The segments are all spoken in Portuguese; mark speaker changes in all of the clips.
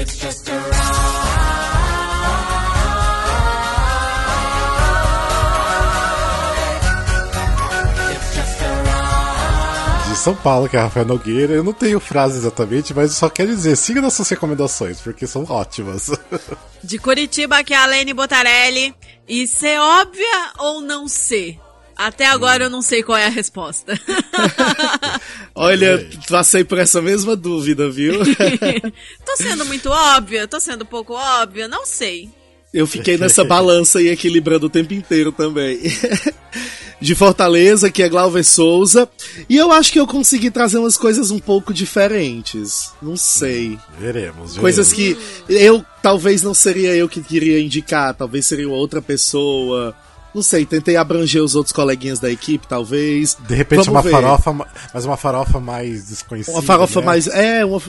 Speaker 1: It's just a ride. It's just a ride.
Speaker 2: De São Paulo, que é Rafael Nogueira. Eu não tenho frase exatamente, mas eu só quero dizer, siga nossas recomendações, porque são ótimas.
Speaker 3: De Curitiba, que é a Lene Botarelli. E ser óbvia ou não ser? Até agora eu não sei qual é a resposta.
Speaker 4: Olha, passei por essa mesma dúvida, viu?
Speaker 3: tô sendo muito óbvia? Tô sendo pouco óbvia? Não sei.
Speaker 4: Eu fiquei nessa balança e equilibrando o tempo inteiro também. De Fortaleza, que é Glauber Souza. E eu acho que eu consegui trazer umas coisas um pouco diferentes. Não sei.
Speaker 2: veremos, veremos.
Speaker 4: Coisas que eu talvez não seria eu que queria indicar, talvez seria outra pessoa. Não sei, tentei abranger os outros coleguinhas da equipe, talvez.
Speaker 2: De repente
Speaker 4: Vamos
Speaker 2: uma
Speaker 4: ver.
Speaker 2: farofa, ma- mas uma farofa mais desconhecida.
Speaker 4: Uma farofa
Speaker 2: né?
Speaker 4: mais. É, uma.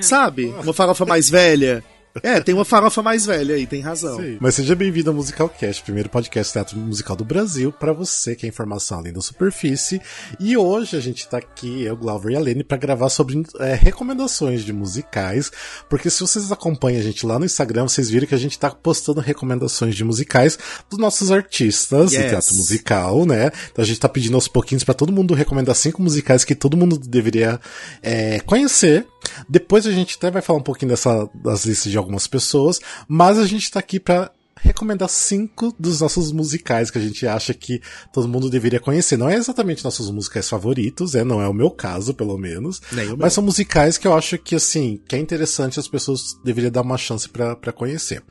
Speaker 4: Sabe? Uma farofa mais velha. É, tem uma farofa mais velha aí, tem razão.
Speaker 2: Sim. Mas seja bem-vindo ao Musicalcast, primeiro podcast de teatro musical do Brasil, pra você que é informação além da superfície. E hoje a gente tá aqui, eu, Glauber e a Lene, pra gravar sobre é, recomendações de musicais. Porque se vocês acompanham a gente lá no Instagram, vocês viram que a gente tá postando recomendações de musicais dos nossos artistas
Speaker 4: Yes.
Speaker 2: do teatro musical, né? Então a gente tá pedindo aos pouquinhos pra todo mundo recomendar cinco musicais que todo mundo deveria é, conhecer. Depois a gente até vai falar um pouquinho dessa, das listas de algumas pessoas, mas a gente tá aqui pra recomendar cinco dos nossos musicais que a gente acha que todo mundo deveria conhecer. Não é exatamente nossos musicais favoritos, é, não é o meu caso, pelo menos. Mas são musicais que eu acho que, assim, que é interessante as pessoas deveriam dar uma chance pra conhecer.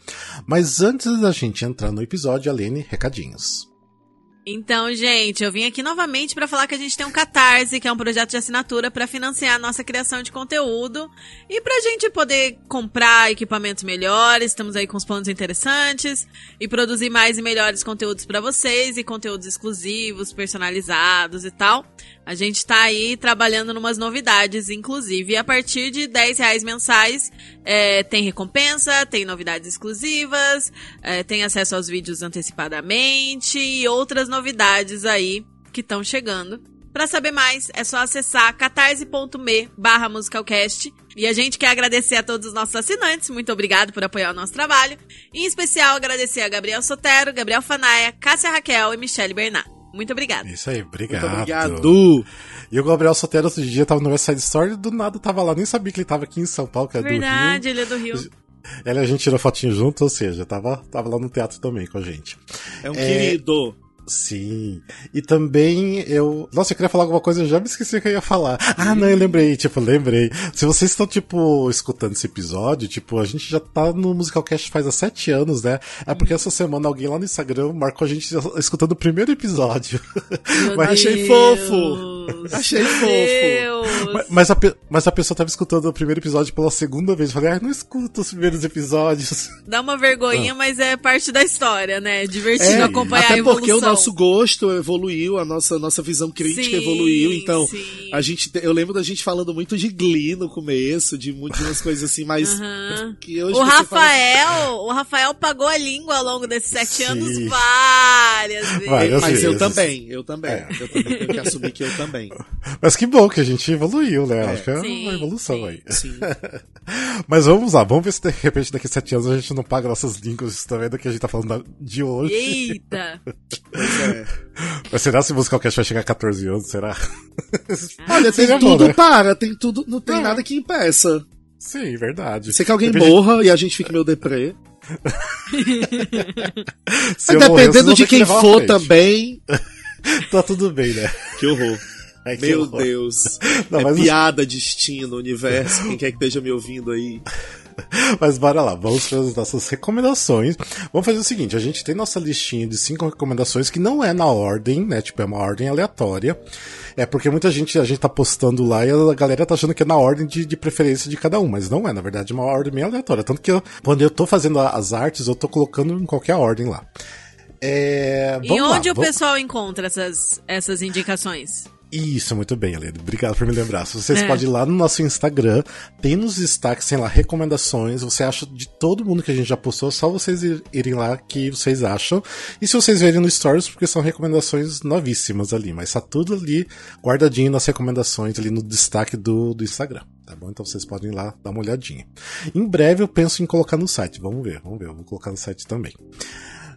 Speaker 2: Mas antes da gente entrar no episódio, Alene, recadinhos.
Speaker 3: Então, gente, eu vim aqui novamente para falar que a gente tem um Catarse, que é um projeto de assinatura para financiar a nossa criação de conteúdo e pra gente poder comprar equipamentos melhores, estamos aí com os planos interessantes e produzir mais e melhores conteúdos para vocês e conteúdos exclusivos, personalizados e tal. A gente tá aí trabalhando numas novidades, inclusive, e a partir de 10 reais mensais é, tem recompensa, tem novidades exclusivas, é, tem acesso aos vídeos antecipadamente e outras novidades aí que estão chegando. Pra saber mais, é só acessar catarse.me barra musicalcast. E a gente quer agradecer a todos os nossos assinantes. Muito obrigado por apoiar o nosso trabalho. Em especial, agradecer a Gabriel Sotero, Gabriel Fanaia, Cássia Raquel e Michele Bernard. Muito obrigada.
Speaker 2: Isso aí, obrigado.
Speaker 4: Muito obrigado.
Speaker 2: E o Gabriel Sotero outro dia tava no West Side Story e do nada tava lá, nem sabia que ele tava aqui em São Paulo, que é
Speaker 3: Verdade,
Speaker 2: do Rio.
Speaker 3: ele é do Rio.
Speaker 2: Ela e a gente tirou fotinho junto, ou seja, tava, tava lá no teatro também com a gente.
Speaker 4: É um
Speaker 2: É.
Speaker 4: querido.
Speaker 2: Sim. E também eu. Nossa, eu queria falar alguma coisa, eu já me esqueci o que eu ia falar. Ah, não, eu lembrei, tipo, lembrei. Se vocês estão, tipo, escutando esse episódio, tipo, a gente já tá no Musicalcast faz há sete anos, né? É porque essa semana alguém lá no Instagram marcou a gente escutando o primeiro episódio. Mas
Speaker 4: achei
Speaker 3: Deus.
Speaker 4: Achei
Speaker 3: Meu
Speaker 4: fofo.
Speaker 3: Deus.
Speaker 2: Mas- Mas a, mas a pessoa tava escutando o primeiro episódio pela segunda vez. Eu falei, ah, não escuta os primeiros episódios.
Speaker 3: Dá uma vergonhinha, mas é parte da história, né? É divertido
Speaker 4: É,
Speaker 3: acompanhar a
Speaker 4: até
Speaker 3: evolução.
Speaker 4: porque o nosso gosto evoluiu, a nossa, nossa visão crítica
Speaker 3: Sim,
Speaker 4: evoluiu. Então,
Speaker 3: sim.
Speaker 4: a gente, eu lembro da gente falando muito de Glee no começo, de muitas coisas assim, mas que hoje
Speaker 3: O
Speaker 4: você fala-
Speaker 3: Rafael, o Rafael pagou a língua ao longo desses sete
Speaker 2: Sim.
Speaker 3: anos várias
Speaker 4: mas eu
Speaker 2: vezes.
Speaker 4: também, eu também.
Speaker 2: É.
Speaker 4: Eu também tenho que assumir que eu também.
Speaker 2: Mas que bom que a gente evoluiu, né?
Speaker 4: É.
Speaker 2: Acho que é
Speaker 3: Sim,
Speaker 2: uma evolução
Speaker 3: sim.
Speaker 2: aí.
Speaker 4: Sim.
Speaker 2: Mas vamos lá, vamos ver se de repente daqui a sete anos a gente não paga nossas línguas também do que a gente tá falando de hoje.
Speaker 3: Eita!
Speaker 4: Pois é.
Speaker 2: Mas será se o Musicalcast vai chegar a 14 anos? Será?
Speaker 4: Olha, tem
Speaker 2: Seria bom,
Speaker 4: tudo
Speaker 2: né?
Speaker 4: para, tem tudo, não tem
Speaker 2: É.
Speaker 4: nada que impeça.
Speaker 2: Sim, verdade.
Speaker 4: Sei que alguém
Speaker 2: Depende-
Speaker 4: morra e a gente fique meio deprê. Dependendo de quem for também.
Speaker 2: Tá tudo bem, né?
Speaker 4: Que horror.
Speaker 2: Ai, que
Speaker 4: Meu
Speaker 2: horror.
Speaker 4: Deus.
Speaker 2: Não,
Speaker 4: é
Speaker 2: mas-
Speaker 4: piada, destino, universo. Quem quer que esteja me ouvindo aí.
Speaker 2: Mas bora lá, vamos para as nossas recomendações. Vamos fazer o seguinte, a gente tem nossa listinha de cinco recomendações que não é na ordem, né? Tipo, é uma ordem aleatória. É porque muita gente, a gente tá postando lá e a galera tá achando que é na ordem de, de preferência de cada um, mas não é, na verdade é uma ordem meio aleatória. Tanto que eu, quando eu tô fazendo as artes, eu tô colocando em qualquer ordem lá. É,
Speaker 3: E
Speaker 2: vamos lá,
Speaker 3: onde o
Speaker 2: vamos-
Speaker 3: pessoal encontra essas, essas indicações?
Speaker 2: Isso, muito bem, Helena. Obrigado por me lembrar. Vocês
Speaker 3: É.
Speaker 2: podem ir lá no nosso Instagram, tem nos destaques, tem lá recomendações. Você acha de todo mundo que a gente já postou, só vocês ir- irem lá que vocês acham. E se vocês verem no Stories, porque são recomendações novíssimas ali, mas tá tudo ali guardadinho nas recomendações ali no destaque do, do Instagram. Tá bom? Então vocês podem ir lá dar uma olhadinha. Em breve eu penso em colocar no site. Vamos ver, vamos ver. Eu vou colocar no site também.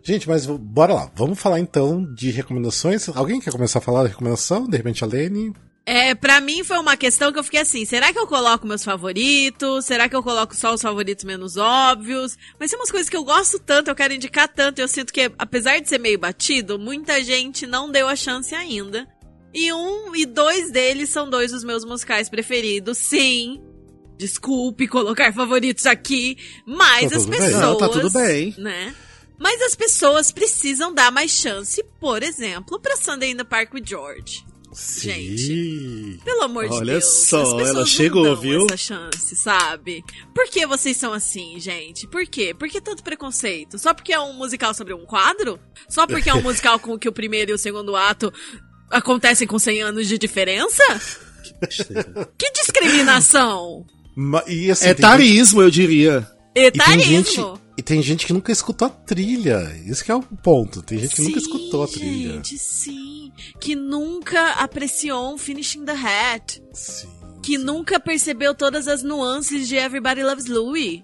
Speaker 2: Gente, mas bora lá. Vamos falar então de recomendações. Alguém quer começar a falar da recomendação? De repente a Lene?
Speaker 3: É, pra mim foi uma questão que eu fiquei assim, será que eu coloco meus favoritos? Será que eu coloco só os favoritos menos óbvios? Mas tem umas coisas que eu gosto tanto, eu quero indicar tanto, e eu sinto que, apesar de ser meio batido, muita gente não deu a chance ainda. E um e dois deles são dois dos meus musicais preferidos, sim. Desculpe colocar favoritos aqui, mas
Speaker 2: Tá
Speaker 3: as
Speaker 2: tudo bem.
Speaker 3: pessoas.
Speaker 4: Não, tá tudo bem.
Speaker 3: Né? Mas as pessoas precisam dar mais chance, por exemplo, pra Sunday in the Park with George.
Speaker 2: Sim.
Speaker 3: Pelo amor de
Speaker 4: Olha
Speaker 3: Deus.
Speaker 4: só,
Speaker 3: as pessoas
Speaker 4: ela
Speaker 3: não
Speaker 4: chegou,
Speaker 3: dão
Speaker 4: viu?
Speaker 3: essa chance, sabe? Por que vocês são assim, gente? Por quê? Por que tanto preconceito? Só porque é um musical sobre um quadro? Só porque é um musical com que o primeiro e o segundo ato acontecem com 100 anos de diferença? Que discriminação!
Speaker 2: Ma- E assim,
Speaker 4: É
Speaker 2: tem gente-
Speaker 4: eu diria.
Speaker 2: e tem gente
Speaker 3: Etarismo!
Speaker 2: E tem gente que nunca escutou a trilha. Isso que é o ponto. Tem gente que nunca
Speaker 3: Sim,
Speaker 2: escutou a trilha.
Speaker 3: Gente, sim. Que nunca apreciou um Finishing the Hat.
Speaker 2: Sim.
Speaker 3: que nunca percebeu todas as nuances de Everybody Loves Louie.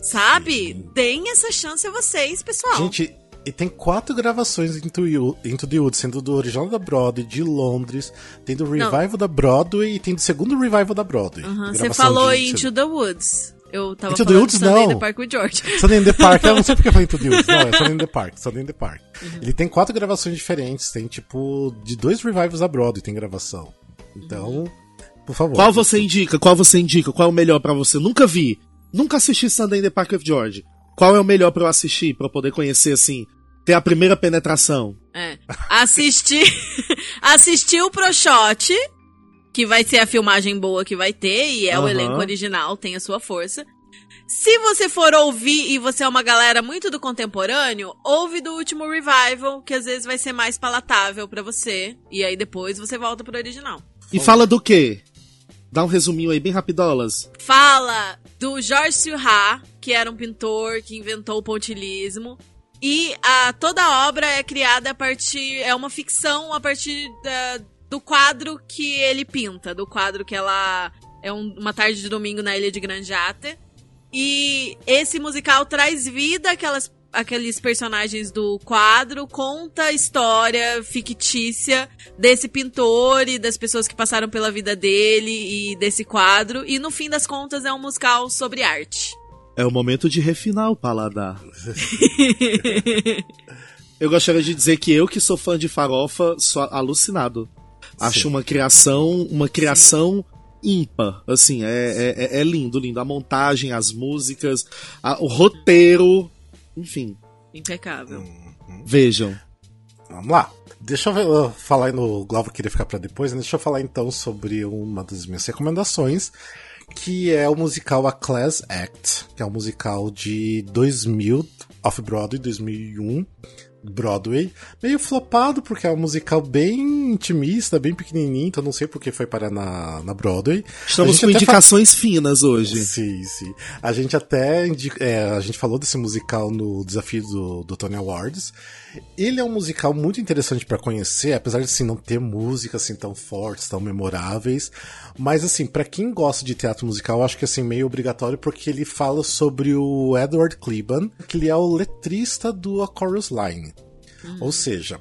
Speaker 3: Sabe?
Speaker 2: Sim.
Speaker 3: Deem essa chance a vocês, pessoal.
Speaker 2: Gente, e tem quatro gravações Into, You- Into the Woods, sendo do original da Broadway, de Londres, tem do revival da Broadway e tem do segundo revival da Broadway.
Speaker 3: Você falou
Speaker 2: de-
Speaker 3: Into the Woods. Eu tava
Speaker 2: Into the
Speaker 3: falando
Speaker 2: Woods,
Speaker 3: Sunday in
Speaker 2: não.
Speaker 3: the Park with George.
Speaker 2: Sunday in the Park, eu não sei porque eu falei Into the Woods. Não, é Sunday in the Park, Sunday in the Park.
Speaker 3: Uhum.
Speaker 2: Ele tem quatro gravações diferentes, tem tipo, de dois revivals da Broadway tem gravação. Então, por favor.
Speaker 4: Qual você indica? Qual você indica? Qual é o melhor pra você? Nunca vi. Nunca assisti Sunday in the Park with George. Qual é o melhor pra eu assistir, pra eu poder conhecer, assim, ter a primeira penetração?
Speaker 3: É. Assistir. assistir o Pro Shot, que vai ser a filmagem boa que vai ter, e é o
Speaker 4: Aham.
Speaker 3: elenco original, tem a sua força. Se você for ouvir e você é uma galera muito do contemporâneo, ouve do último revival, que às vezes vai ser mais palatável pra você. E aí depois você volta pro original.
Speaker 4: E fala do quê? Dá um resuminho aí, bem rapidolas.
Speaker 3: Fala do Georges Seurat, que era um pintor que inventou o pontilhismo. E a, toda a obra é criada a partir. É uma ficção a partir da- do quadro que ele pinta. Do quadro que ela. É um- uma tarde de domingo na ilha de Granjate. E esse musical traz vida àquelas, àqueles personagens do quadro, conta a história fictícia desse pintor e das pessoas que passaram pela vida dele e desse quadro. E no fim das contas é um musical sobre arte.
Speaker 4: É o momento de refinar o paladar. eu gostaria de dizer que eu, que sou fã de farofa, sou alucinado. Acho
Speaker 2: Sim.
Speaker 4: uma criação, uma criação ímpar. Assim, é, é, é- é lindo, lindo. A montagem, as músicas, a- o roteiro. Enfim,
Speaker 3: Impecável.
Speaker 4: vejam.
Speaker 2: Vamos lá. Deixa eu falar aí no Glauber queria ficar pra depois, né? Deixa eu falar então sobre uma das minhas recomendações, que é o musical A Class Act, que é um musical de 2000, Off-Broadway, 2001, Broadway. Meio flopado, porque é um musical bem intimista, bem pequenininho, então não sei por que foi parar na, na Broadway.
Speaker 4: Estamos com
Speaker 2: até fa-
Speaker 4: indicações finas hoje.
Speaker 2: Sim, sim. A gente até indi- é, a gente falou desse musical no desafio do, do Tony Awards. Ele é um musical muito interessante pra conhecer, apesar de assim, não ter músicas assim tão fortes, tão memoráveis. Mas assim, pra quem gosta de teatro musical, acho que assim meio obrigatório porque ele fala sobre o Edward Cleban, que ele é o letrista do A Chorus Line. Ou seja,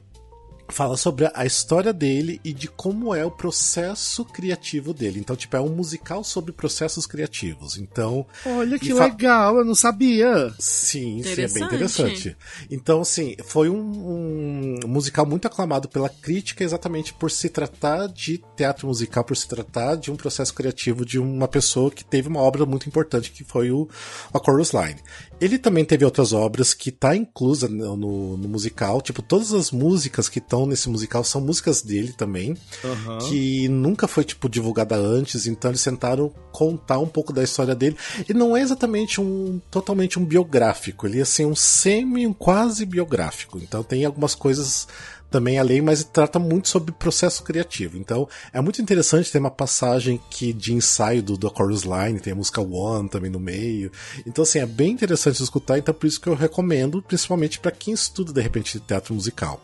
Speaker 2: fala sobre a história dele e de como é o processo criativo dele. Então, tipo, é um musical sobre processos criativos. Então,
Speaker 4: Olha que legal, eu não sabia.
Speaker 2: sim, sim, é bem
Speaker 3: Interessante.
Speaker 2: interessante. Então, assim, foi um, um musical muito aclamado pela crítica exatamente por se tratar de teatro musical, por se tratar de um processo criativo de uma pessoa que teve uma obra muito importante, que foi o A Chorus Line. Ele também teve outras obras que tá inclusa no, no- no musical, tipo, todas as músicas que estão nesse musical são músicas dele também,
Speaker 4: Aham.
Speaker 2: que nunca foi, tipo, divulgada antes, então eles tentaram contar um pouco da história dele. E não é exatamente um, totalmente um biográfico, ele é assim, um semi, um quase biográfico, então tem algumas coisas também a lei, mas trata muito sobre processo criativo. Então, é muito interessante ter uma passagem que de ensaio do, do Chorus Line, tem a música One também no meio. Então, assim, é bem interessante escutar, então por isso que eu recomendo, principalmente para quem estuda, de repente, teatro musical.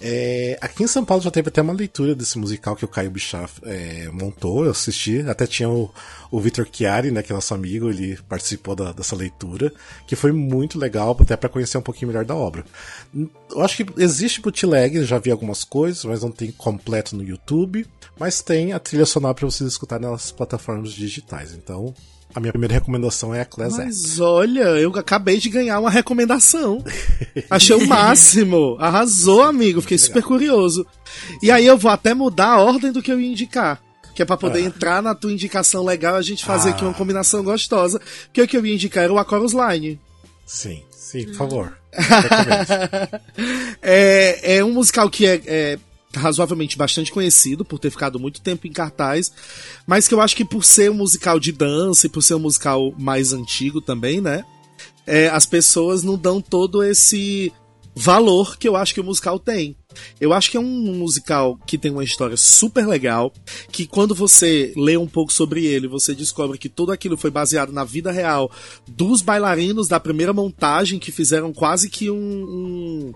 Speaker 2: É, aqui em São Paulo já teve até uma leitura desse musical que o Caio Bichaf é, montou, eu assisti, até tinha o, o Vitor Chiari, né, que é nosso amigo, ele participou da, dessa leitura, que foi muito legal, até para conhecer um pouquinho melhor da obra. Eu acho que existe bootleg, já vi algumas coisas, mas não tem completo no YouTube, mas tem a trilha sonora para vocês escutar nas plataformas digitais, então a minha primeira recomendação é a Class.
Speaker 4: Mas olha, eu acabei de ganhar uma recomendação. Achei o máximo. Arrasou, amigo. Fiquei super curioso. E aí eu vou até mudar a ordem do que eu ia indicar. Que é pra poder
Speaker 2: Ah.
Speaker 4: entrar na tua indicação legal e a gente fazer
Speaker 2: Ah.
Speaker 4: aqui uma combinação gostosa. Porque o que eu ia indicar era o Chorus Line.
Speaker 2: Sim, sim, por favor.
Speaker 4: É, é um musical que é, é razoavelmente bastante conhecido por ter ficado muito tempo em cartaz, mas que eu acho que por ser um musical de dança e por ser um musical mais antigo também, né? é, as pessoas não dão todo esse valor que eu acho que o musical tem. Eu acho que é um musical que tem uma história super legal, que quando você lê um pouco sobre ele, você descobre que tudo aquilo foi baseado na vida real dos bailarinos da primeira montagem, que fizeram quase que um- um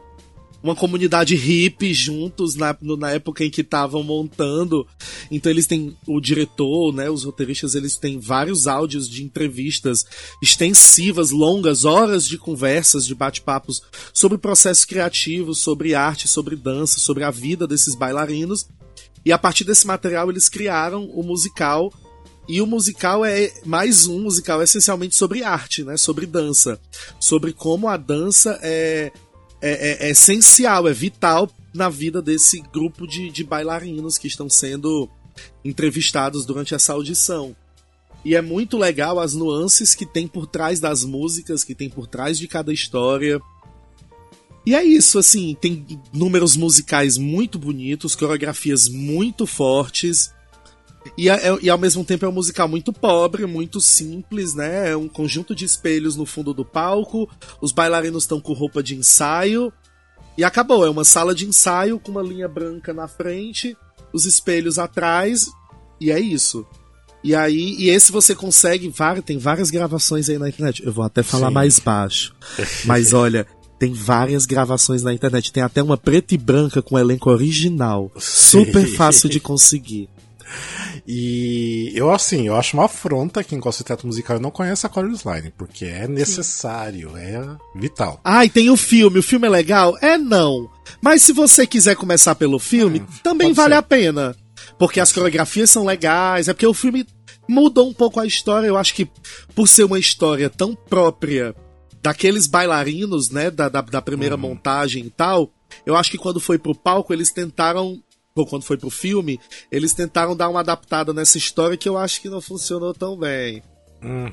Speaker 4: uma comunidade hippie juntos na, na época em que estavam montando. Então eles têm o diretor, né, os roteiristas, eles têm vários áudios de entrevistas extensivas, longas, horas de conversas, de bate-papos sobre processos criativos, sobre arte, sobre dança, sobre a vida desses bailarinos. E a partir desse material eles criaram o musical e o musical é mais um musical essencialmente sobre arte, né? Sobre dança. Sobre como a dança é, é, é- é essencial, é vital na vida desse grupo de, de bailarinos que estão sendo entrevistados durante essa audição. E é muito legal as nuances que tem por trás das músicas, que tem por trás de cada história. E é isso, assim, tem números musicais muito bonitos, coreografias muito fortes. E, é- e ao mesmo tempo é um musical muito pobre, muito simples, né? É um conjunto de espelhos no fundo do palco, os bailarinos estão com roupa de ensaio. E acabou, é uma sala de ensaio com uma linha branca na frente, os espelhos atrás, e é isso. E aí, e esse você consegue, tem várias gravações aí na internet. Eu vou até falar
Speaker 2: Sim.
Speaker 4: mais baixo. Mas olha, tem várias gravações na internet. Tem até uma preta e branca com elenco original. Super
Speaker 2: Sim.
Speaker 4: fácil de conseguir.
Speaker 2: E eu, assim, eu acho uma afronta quem gosta de teatro musical e não conhece a Chorus Line, porque é necessário, é vital.
Speaker 4: Ah, e tem o filme. O filme é legal? É não. Mas se você quiser começar pelo filme, também
Speaker 2: pode
Speaker 4: vale
Speaker 2: ser.
Speaker 4: a pena. Porque as coreografias são legais, é porque o filme mudou um pouco a história. Eu acho que por ser uma história tão própria daqueles bailarinos, né, da, da, da primeira montagem e tal, eu acho que quando foi pro palco eles tentaram, ou quando foi pro filme, eles tentaram dar uma adaptada nessa história que eu acho que não funcionou tão bem.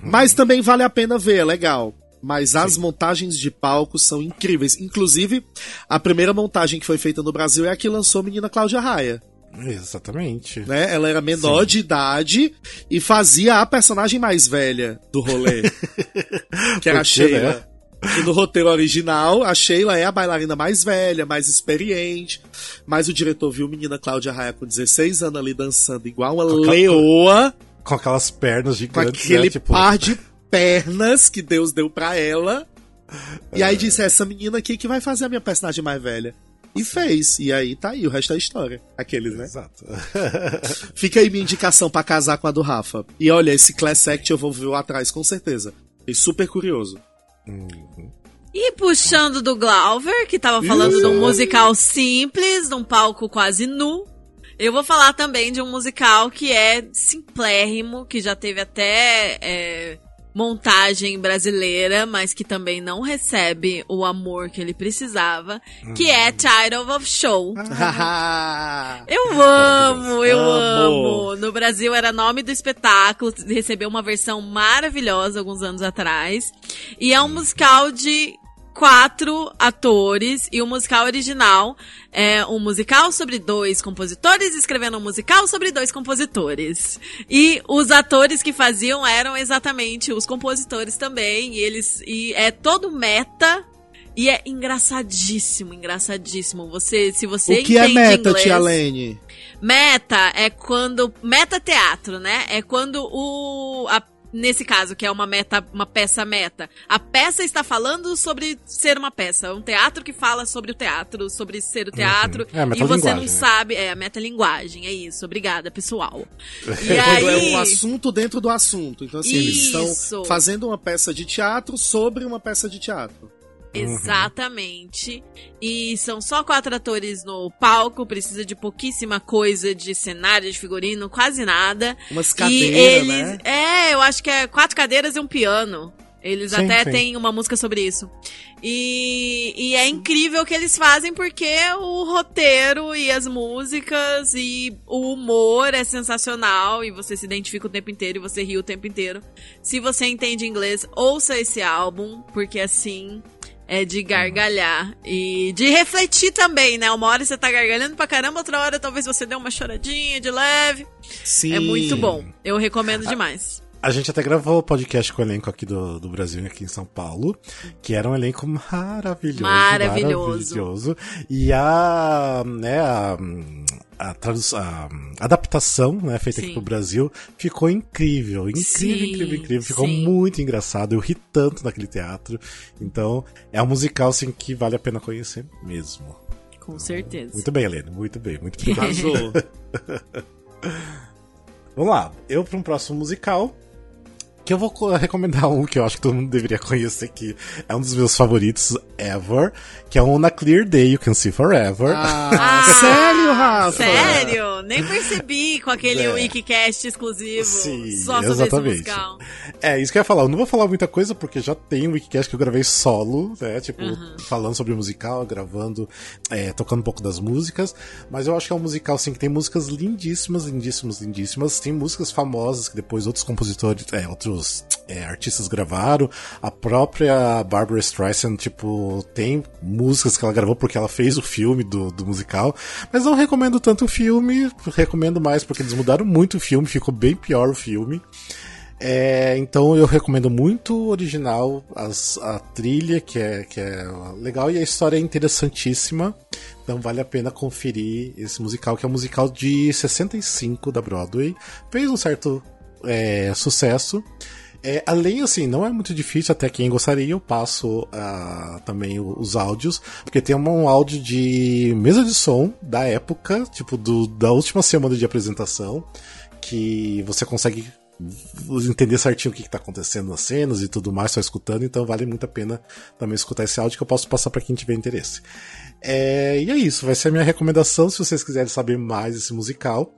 Speaker 4: Mas também vale a pena ver, é legal. Mas as montagens de palco são incríveis. Inclusive, a primeira montagem que foi feita no Brasil é a que lançou a menina Cláudia Raia.
Speaker 2: Exatamente.
Speaker 4: Né? Ela era menor de idade e fazia a personagem mais velha do rolê. que era a
Speaker 2: Porque,
Speaker 4: Sheila.
Speaker 2: né?
Speaker 4: Que no roteiro original, a Sheila é a bailarina mais velha, mais experiente. Mas o diretor viu a menina Cláudia Raia com 16 anos ali dançando igual uma
Speaker 2: Com
Speaker 4: leoa
Speaker 2: Com aquelas pernas
Speaker 4: com
Speaker 2: gigantes,
Speaker 4: aquele
Speaker 2: né? Tipo,
Speaker 4: par de pernas que Deus deu pra ela. E aí disse: essa menina aqui que vai fazer a minha personagem mais velha. E fez. E aí tá aí, o resto é história. Aqueles, né?
Speaker 2: Exato.
Speaker 4: Fica aí minha indicação pra casar com a do Rafa. E olha, esse Class Act eu vou ver atrás, com certeza. Fiquei super curioso.
Speaker 3: E puxando do Glauber, que tava falando de um musical simples, de um palco quase nu. Eu vou falar também de um musical que é simplérrimo, que já teve até é, montagem brasileira, mas que também não recebe o amor que ele precisava, que é Title of Show. Eu amo, eu
Speaker 4: Amo.
Speaker 3: amo. No Brasil era nome do espetáculo, recebeu uma versão maravilhosa alguns anos atrás. E é um musical de quatro atores e o musical original é um musical sobre dois compositores escrevendo um musical sobre dois compositores. E os atores que faziam eram exatamente os compositores também, e eles e é todo meta E é engraçadíssimo, engraçadíssimo. Você, se você
Speaker 4: o que é meta,
Speaker 3: inglês,
Speaker 4: tia Lene?
Speaker 3: Meta é quando. Meta teatro, né? É quando o. a- nesse caso, que é uma meta, uma peça meta. A peça está falando sobre ser uma peça. Um teatro que fala sobre o teatro, sobre ser o teatro.
Speaker 2: É, a
Speaker 3: e você
Speaker 2: metalinguagem,
Speaker 3: não
Speaker 2: né?
Speaker 3: sabe. É, a metalinguagem, é isso. Obrigada, pessoal. E
Speaker 4: Quando é
Speaker 3: aí.
Speaker 4: um assunto dentro do assunto. Então, assim, eles
Speaker 3: Isso.
Speaker 4: estão fazendo uma peça de teatro sobre uma peça de teatro.
Speaker 3: Exatamente. E são só quatro atores no palco, precisa de pouquíssima coisa de cenário, de figurino, quase nada.
Speaker 4: Umas
Speaker 3: e
Speaker 4: cadeiras,
Speaker 3: eles.
Speaker 4: né?
Speaker 3: É, eu acho que é quatro cadeiras e um piano. Eles
Speaker 2: Sim,
Speaker 3: até
Speaker 2: sim.
Speaker 3: têm uma música sobre isso. E, e é incrível o que eles fazem porque o roteiro e as músicas e o humor é sensacional e você se identifica o tempo inteiro e você ri o tempo inteiro. Se você entende inglês, ouça esse álbum, porque assim é de gargalhar e de refletir também, né? Uma hora você tá gargalhando pra caramba, outra hora talvez você dê uma choradinha de leve.
Speaker 4: Sim.
Speaker 3: É muito bom. Eu recomendo demais.
Speaker 2: A gente até gravou o podcast com o elenco aqui do, do Brasil, aqui em São Paulo, que era um elenco maravilhoso.
Speaker 3: Maravilhoso.
Speaker 2: maravilhoso. E a, né, a, a, a adaptação, né, feita
Speaker 3: Sim.
Speaker 2: aqui pro Brasil, ficou incrível. Incrível,
Speaker 3: Sim,
Speaker 2: incrível, incrível. Ficou
Speaker 3: sim.
Speaker 2: muito engraçado. Eu ri tanto naquele teatro. Então, é um musical, assim, que vale a pena conhecer mesmo.
Speaker 3: Com certeza.
Speaker 2: Muito bem, Helena. Muito bem, muito obrigado. Vamos lá, eu para um próximo musical. Que eu vou co- recomendar um que eu acho que todo mundo deveria conhecer, que é um dos meus favoritos ever, que é o Na Clear Day You Can See Forever.
Speaker 4: Ah, sério, Rafa?
Speaker 3: Sério? Nem percebi com aquele
Speaker 2: É.
Speaker 3: Wikicast exclusivo.
Speaker 2: Sim,
Speaker 3: só sobre
Speaker 2: exatamente.
Speaker 3: esse musical.
Speaker 2: É, isso que eu ia falar. Eu não vou falar muita coisa porque já tem um Wikicast que eu gravei solo, né? Tipo,
Speaker 3: Uhum.
Speaker 2: falando sobre o musical, gravando, é, tocando um pouco das músicas. Mas eu acho que é um musical, assim, que tem músicas lindíssimas, lindíssimas, lindíssimas. Tem músicas famosas que depois outros compositores, é, outros é, artistas gravaram. A própria Barbara Streisand, tipo, tem músicas que ela gravou porque ela fez o filme do, do musical. Mas não recomendo tanto o filme, recomendo mais porque eles mudaram muito o filme, ficou bem pior o filme. É, então eu recomendo muito o original, as- a trilha que é, que é legal e a história é interessantíssima. Então vale a pena conferir esse musical, que é um musical de 65 da Broadway. Fez um certo é, sucesso. É, além, assim, não é muito difícil, até quem gostaria, eu passo ah, também os áudios, porque tem um áudio de mesa de som da época, tipo, do, da última semana de apresentação, que você consegue entender certinho o que, que tá acontecendo nas cenas e tudo mais, só escutando, então vale muito a pena também escutar esse áudio que eu posso passar para quem tiver interesse. É, e é isso, vai ser a minha recomendação se vocês quiserem saber mais desse musical.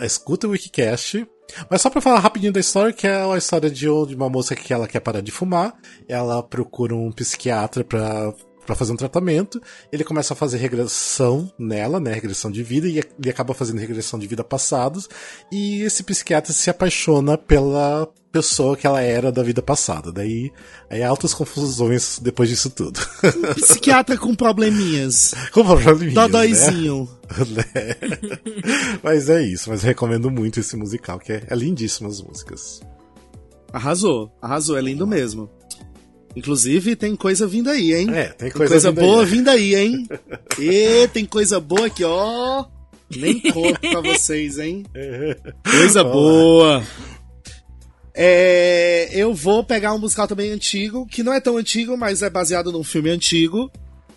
Speaker 2: Escuta o Wikicast. Mas só pra falar rapidinho da história, que é a história de uma moça que ela quer parar de fumar, ela procura um psiquiatra pra para fazer um tratamento, ele começa a fazer regressão nela, né, regressão de vida, e ele acaba fazendo regressão de vida passados, e esse psiquiatra se apaixona pela pessoa que ela era da vida passada. Daí, aí altas confusões depois disso tudo.
Speaker 4: Psiquiatra com probleminhas.
Speaker 2: Como probleminhas, né?
Speaker 4: Dodóizinho.
Speaker 2: Né? mas é isso, mas recomendo muito esse musical, que é, é lindíssimo as músicas.
Speaker 4: Arrasou, arrasou, é lindo mesmo. Inclusive, tem coisa vindo aí, hein?
Speaker 2: É, tem
Speaker 4: Tem
Speaker 2: coisa
Speaker 4: coisa,
Speaker 2: vindo aí,
Speaker 4: boa
Speaker 2: né?
Speaker 4: vindo aí, hein? E tem coisa boa aqui, ó. Nem conto pra vocês, hein? Coisa
Speaker 2: Vamos lá.
Speaker 4: boa. É, eu vou pegar um musical também antigo, que não é tão antigo, mas é baseado num filme antigo.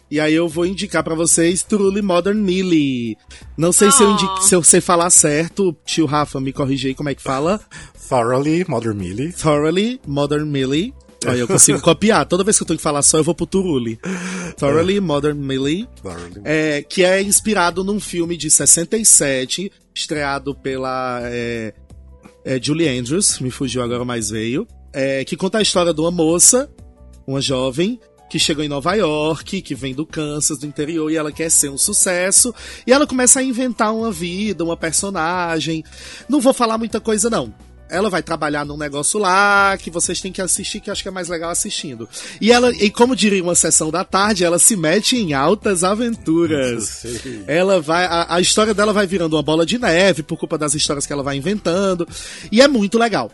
Speaker 4: E aí eu vou indicar pra vocês Truly Modern Millie. Não sei se, eu
Speaker 3: Oh.
Speaker 4: indico, se eu sei falar certo, tio Rafa, me corrige aí como é que fala.
Speaker 2: Thoroughly, Mother Millie.
Speaker 4: Thoroughly Modern Millie. Olha, eu consigo copiar. Toda vez que eu tenho que falar só, eu vou pro Turuli. Thoroughly Modern Millie.
Speaker 2: Thoroughly.
Speaker 4: É, que é inspirado num filme de 67, estreado pela é, é, Julie Andrews, me fugiu agora, mas veio. É, que conta a história de uma moça, uma jovem, que chegou em Nova York, que vem do Kansas, do interior, e ela quer ser um sucesso. E ela começa a inventar uma vida, uma personagem. Não vou falar muita coisa, não. Ela vai trabalhar num negócio lá que vocês têm que assistir, que eu acho que é mais legal assistindo. E ela, e como diria uma sessão da tarde, ela se mete em altas aventuras. Ela vai. A, a história dela vai virando uma bola de neve por culpa das histórias que ela vai inventando. E é muito legal.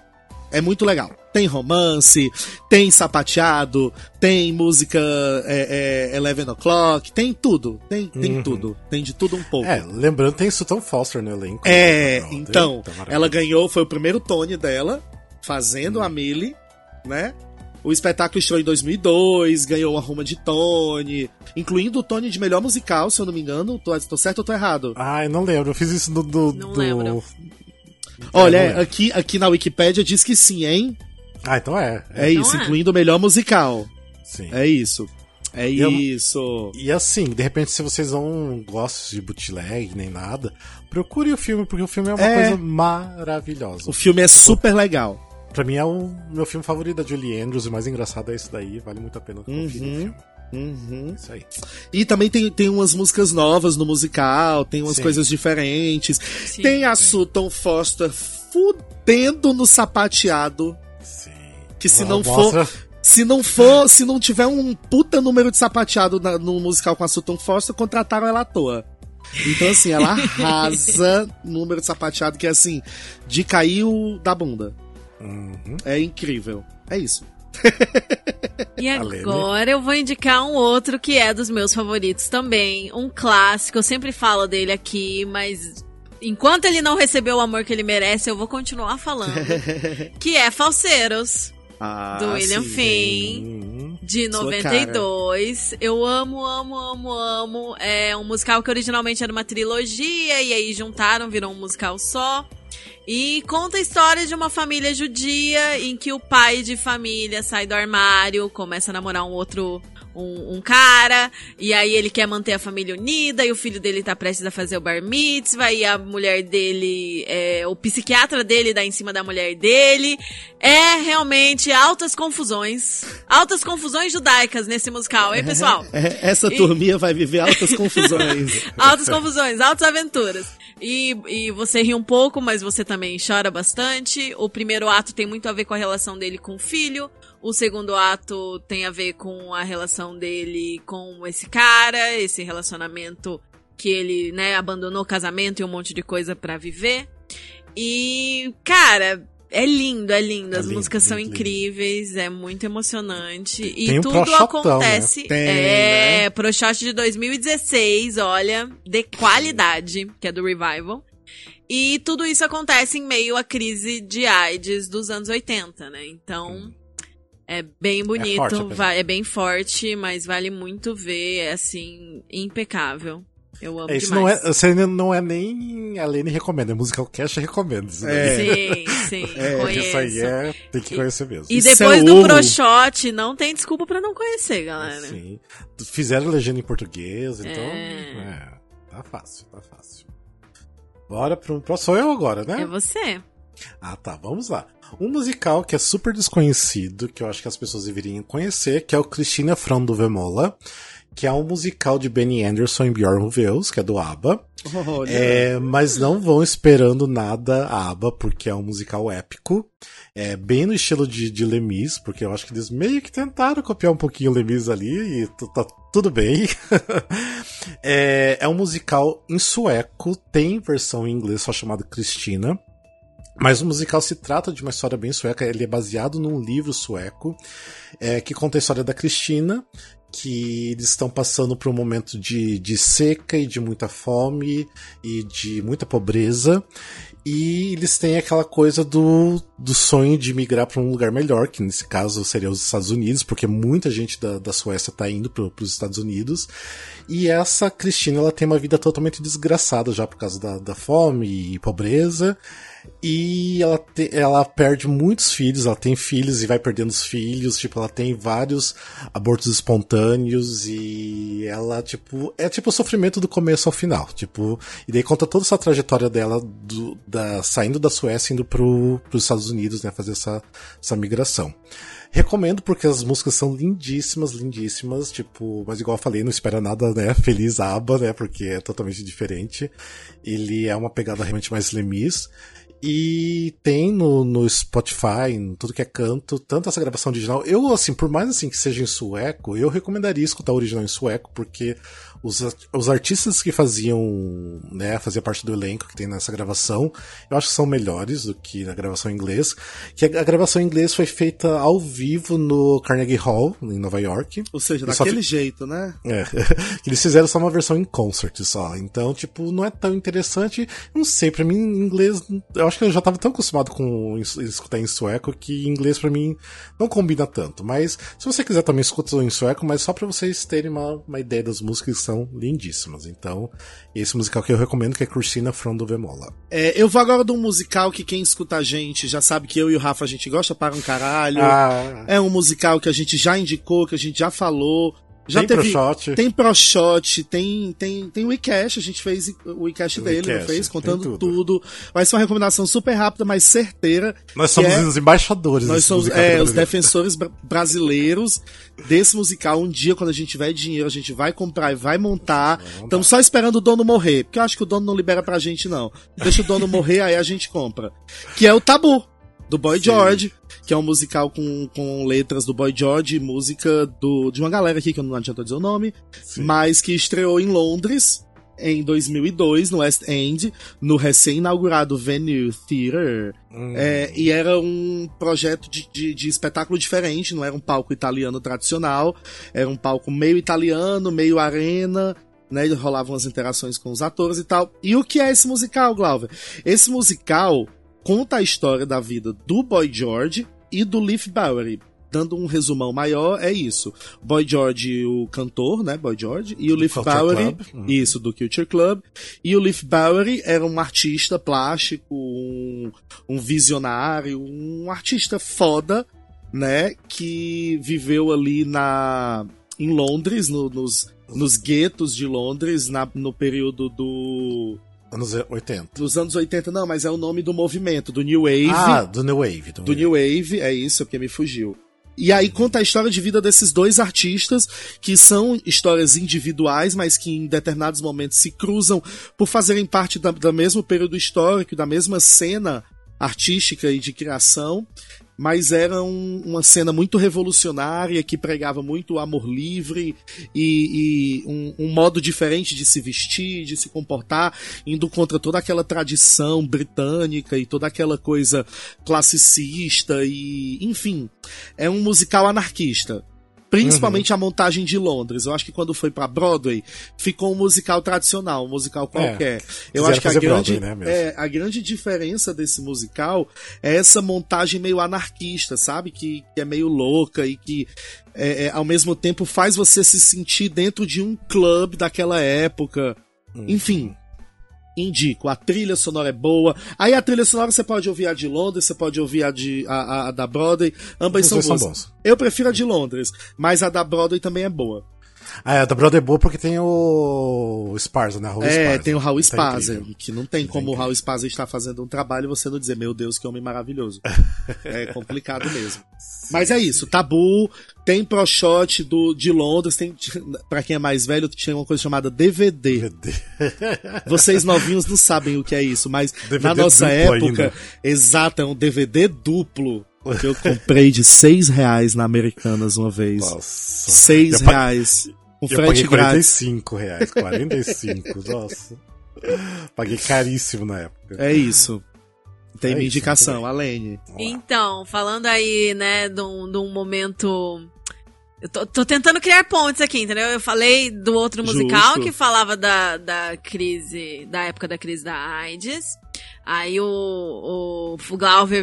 Speaker 4: É muito legal. Tem romance, tem sapateado, tem música é, é, Eleven O'Clock, tem tudo. Tem, tem
Speaker 2: Uhum.
Speaker 4: tudo. Tem de tudo um pouco.
Speaker 2: É, lembrando, tem Sutton Foster no elenco.
Speaker 4: É,
Speaker 2: Não,
Speaker 4: então, ela ganhou, foi o primeiro Tony dela, fazendo a Millie, né? O espetáculo estreou em 2002, ganhou uma ruma de Tony, incluindo o Tony de melhor musical, se eu não me engano. Tô, tô certo ou tô errado?
Speaker 2: Ai, não lembro, eu fiz isso no. do
Speaker 3: Não
Speaker 2: do-
Speaker 3: lembro.
Speaker 4: Olha,
Speaker 2: não
Speaker 4: é,
Speaker 2: lembro.
Speaker 4: aqui, aqui na Wikipédia diz que sim, hein?
Speaker 2: Ah, então é.
Speaker 4: É,
Speaker 3: Então
Speaker 4: isso,
Speaker 3: é.
Speaker 4: incluindo o melhor musical.
Speaker 2: Sim.
Speaker 4: É isso. É
Speaker 2: eu-
Speaker 4: isso.
Speaker 2: E assim, de repente, se vocês não gostam de bootleg nem nada, procure o filme, porque o filme é uma
Speaker 4: É.
Speaker 2: coisa maravilhosa.
Speaker 4: O filme é super legal.
Speaker 2: Pra mim é o meu filme favorito da Julie Andrews, e o mais engraçado é esse daí, vale muito a pena conferir o
Speaker 4: Uhum.
Speaker 2: filme.
Speaker 4: Uhum.
Speaker 2: Isso aí.
Speaker 4: E também tem, tem umas músicas novas no musical, tem umas
Speaker 2: Sim.
Speaker 4: coisas diferentes.
Speaker 3: Sim.
Speaker 4: Tem a Sutton Foster fudendo no sapateado.
Speaker 2: Sim.
Speaker 4: Que se
Speaker 2: Ela
Speaker 4: não
Speaker 2: mostra-
Speaker 4: for. Se não for, se não tiver um puta número de sapateado na- no musical com a Sutton Foster, contrataram ela à toa. Então, assim, ela arrasa número de sapateado que é assim, de cair o da bunda.
Speaker 2: Uhum.
Speaker 4: É incrível. É isso.
Speaker 3: E
Speaker 2: Lene.
Speaker 3: agora eu vou indicar um outro que é dos meus favoritos também. Um clássico, eu sempre falo dele aqui, mas enquanto ele não recebeu o amor que ele merece, eu vou continuar falando. que é Falseiros,
Speaker 4: Ah,
Speaker 3: do William
Speaker 4: sim.
Speaker 3: Finn. De
Speaker 4: Sua
Speaker 3: 92. Eu amo, amo, amo, amo. É um musical que originalmente era uma trilogia, e aí juntaram, virou um musical só. E conta a história de uma família judia em que o pai de família sai do armário, começa a namorar um outro. Um, um cara, e aí ele quer manter a família unida, e o filho dele tá prestes a fazer o bar mitzvah, e a mulher dele, é, o psiquiatra dele dá em cima da mulher dele. É realmente altas confusões. Altas confusões judaicas nesse musical, hein, pessoal?
Speaker 4: É, Essa
Speaker 3: E-
Speaker 4: turminha vai viver altas confusões.
Speaker 3: Altas confusões, altas aventuras. E, e você ri um pouco, mas você também chora bastante. O primeiro ato tem muito a ver com a relação dele com o filho. O segundo ato tem a ver com a relação dele com esse cara, esse relacionamento que ele, né, abandonou o casamento e um monte de coisa pra viver. E, cara, é lindo, é lindo.
Speaker 2: É
Speaker 3: As
Speaker 2: lindo,
Speaker 3: músicas são
Speaker 2: lindo, lindo.
Speaker 3: incríveis, é muito emocionante. E
Speaker 2: Tem um
Speaker 3: tudo
Speaker 2: prochotão, né?
Speaker 3: acontece.
Speaker 4: Tem,
Speaker 3: é,
Speaker 4: né?
Speaker 3: Proshot de 2016, olha, de qualidade, que é do Revival. E tudo isso acontece em meio à crise de AIDS dos anos 80, né? Então, é bem bonito,
Speaker 2: forte, apesar.
Speaker 3: va- é bem forte, mas vale muito ver, é assim, impecável. Eu amo
Speaker 2: É, isso não
Speaker 3: demais.
Speaker 2: é, você não é nem a Lene recomenda, é Musical Cash recomenda.
Speaker 4: É.
Speaker 3: Sim, sim,
Speaker 4: É,
Speaker 2: Porque
Speaker 3: conheço.
Speaker 2: isso aí é, tem que conhecer mesmo.
Speaker 3: E depois
Speaker 4: é
Speaker 3: do
Speaker 4: ouro.
Speaker 3: Proshot, não tem desculpa pra não conhecer, galera.
Speaker 2: Sim. Fizeram legenda em português, então.
Speaker 3: É.
Speaker 2: É. tá fácil, tá fácil. Bora pro próximo. Sou eu agora, né?
Speaker 3: É você.
Speaker 2: Ah, tá, vamos lá. Um musical que é super desconhecido, que eu acho que as pessoas deveriam conhecer, que é o Cristina from Duvemola, que é um musical de Benny Anderson e Bjorn Ulvaeus, que é do ABBA.
Speaker 4: Olha.
Speaker 2: É, mas não vão esperando nada ABBA, porque é um musical épico. É bem no estilo de, de Lemis, porque eu acho que eles meio que tentaram copiar um pouquinho o Lemis ali e tá tudo bem. é, é um musical em sueco, tem versão em inglês só chamada Cristina. Mas o musical se trata de uma história bem sueca, ele é baseado num livro sueco é, que conta a história da Cristina, que eles estão passando por um momento de, de seca e de muita fome e de muita pobreza. E eles têm aquela coisa do, do sonho de migrar para um lugar melhor, que nesse caso seria os Estados Unidos, porque muita gente da, da Suécia está indo para os Estados Unidos. E essa Cristina ela tem uma vida totalmente desgraçada já por causa da, da fome e pobreza. E ela, te- ela perde muitos filhos, ela tem filhos e vai perdendo os filhos, tipo, ela tem vários abortos espontâneos e ela, tipo, é tipo o sofrimento do começo ao final, tipo, e daí conta toda essa trajetória dela do, da, saindo da Suécia indo pro, pros Estados Unidos, né, fazer essa, essa migração. Recomendo porque as músicas são lindíssimas, lindíssimas, tipo, mas igual eu falei, não espera nada, né, feliz aba, né, porque é totalmente diferente. Ele é uma pegada realmente mais lemis. E tem no, no Spotify, em tudo que é canto, tanto essa gravação original. Eu, assim, por mais assim que seja em sueco, eu recomendaria escutar o original em sueco, porque os, os artistas que faziam, né, fazia parte do elenco que tem nessa gravação, eu acho que são melhores do que na gravação em inglês. Que a, a gravação em inglês foi feita ao vivo no Carnegie Hall, em Nova York.
Speaker 4: Ou seja,
Speaker 2: E só
Speaker 4: daquele
Speaker 2: fi-
Speaker 4: jeito, né?
Speaker 2: É, eles fizeram só uma versão em concert só. Então, tipo, não é tão interessante. Não sei, pra mim, inglês, eu acho que eu já tava tão acostumado com es- escutar em sueco que inglês pra mim não combina tanto. Mas, se você quiser também escuta em sueco, mas só pra vocês terem uma, uma ideia das músicas que são lindíssimas. Então, esse musical que eu recomendo que é Christina from do Vemola.
Speaker 4: É, eu vou agora de um musical que quem escuta a gente já sabe que eu e o Rafa a gente gosta para um caralho.
Speaker 2: Ah,
Speaker 4: É um musical que a gente já indicou, que a gente já falou. Já
Speaker 2: tem
Speaker 4: teve.
Speaker 2: pro shot.
Speaker 4: Tem ProShot, tem, tem, tem o WeCast, a gente fez o WeCast
Speaker 2: O
Speaker 4: dele, não fez? Contando
Speaker 2: tudo.
Speaker 4: Vai ser uma recomendação super rápida, mas certeira.
Speaker 2: Nós somos
Speaker 4: é-
Speaker 2: os embaixadores
Speaker 4: Nós somos é, os defensores bra- brasileiros desse musical. Um dia, quando a gente tiver dinheiro, a gente vai comprar e vai montar. Estamos só esperando o dono morrer, porque eu acho que o dono não libera pra gente, não. Deixa o dono morrer, aí a gente compra. Que é o Tabu, do Boy
Speaker 2: Sim.
Speaker 4: George, que é um musical com, com letras do Boy George e música do, de uma galera aqui, que eu não adianta dizer o nome,
Speaker 2: Sim.
Speaker 4: mas que estreou em Londres em 2002, no West End, no recém-inaugurado Venue Theatre.
Speaker 2: Hum.
Speaker 4: É, e era um projeto de, de, de espetáculo diferente, não era um palco italiano tradicional, era um palco meio italiano, meio arena, né? Rolavam as interações com os atores e tal. E o que é esse musical, Glauber? Esse musical conta a história da vida do Boy George e do Leaf Bowery. Dando um resumão maior, é isso. Boy George, o cantor, né? Boy George, e o
Speaker 2: Do
Speaker 4: Leaf
Speaker 2: Culture
Speaker 4: Bowery,
Speaker 2: Club. Uhum.
Speaker 4: isso, do Culture Club. E o Leaf Bowery era um artista plástico, um, um visionário, um artista foda, né? Que viveu ali na em Londres, no- nos, nos guetos de Londres, na- no período do,
Speaker 2: Anos 80.
Speaker 4: dos anos 80. Não, mas é o nome do movimento, do New Wave
Speaker 2: Ah, do New Wave.
Speaker 4: do New Wave, é isso, é porque me fugiu. E aí conta a história de vida desses dois artistas, que são histórias individuais, mas que em determinados momentos se cruzam por fazerem parte da, do mesmo período histórico, da mesma cena artística e de criação, mas era um- uma cena muito revolucionária que pregava muito amor livre e, e um, um modo diferente de se vestir, de se comportar, indo contra toda aquela tradição britânica e toda aquela coisa classicista e, enfim, é um musical anarquista. Principalmente a montagem de Londres. Eu acho que quando foi pra Broadway, ficou um musical tradicional, um musical qualquer. Eu
Speaker 2: quiseram
Speaker 4: acho que a grande,
Speaker 2: Broadway, né,
Speaker 4: é, a grande diferença desse musical é essa montagem meio anarquista, sabe? Que, que é meio louca e que é, é, ao mesmo tempo faz você se sentir dentro de um clube daquela época.
Speaker 2: Hum.
Speaker 4: Enfim, indico. A trilha sonora é boa. Aí a trilha sonora você pode ouvir a de Londres, você pode ouvir a, de, a, a- a da Broadway. Ambas são
Speaker 2: dois são
Speaker 4: boas. Eu prefiro a de Londres, mas a da Broadway também é boa.
Speaker 2: Ah, é, a da Brother é boa porque tem o, o Sparza, né? Raul
Speaker 4: é,
Speaker 2: Sparza.
Speaker 4: tem o Raul
Speaker 2: Tá
Speaker 4: Spazer,
Speaker 2: incrível.
Speaker 4: que não tem
Speaker 2: Tá
Speaker 4: como o. Raul Spazer estar fazendo um trabalho e você não dizer, meu Deus, que homem maravilhoso. é complicado mesmo. Mas é isso, Tabu, tem ProShot do, de Londres, tem, pra quem é mais velho, tinha uma coisa chamada DVD. Vocês novinhos não sabem o que é isso, mas
Speaker 2: DVD
Speaker 4: na nossa época,
Speaker 2: ainda.
Speaker 4: exato, é um DVD duplo. Que eu comprei de seis reais na Americanas uma vez.
Speaker 2: Nossa.
Speaker 4: Seis reais. Com
Speaker 2: Eu
Speaker 4: frete
Speaker 2: paguei
Speaker 4: grátis.
Speaker 2: 45 reais. 45, nossa. Paguei caríssimo na época.
Speaker 4: É isso. Tem
Speaker 2: É
Speaker 4: minha
Speaker 2: isso,
Speaker 4: indicação,
Speaker 2: muito
Speaker 4: a Lene.
Speaker 3: Então, falando aí, né, de um, de um momento. Eu tô, tô tentando criar pontes aqui, entendeu? Eu falei do outro musical
Speaker 4: Justo.
Speaker 3: que falava da, da crise, da época da crise da AIDS. Aí o, o,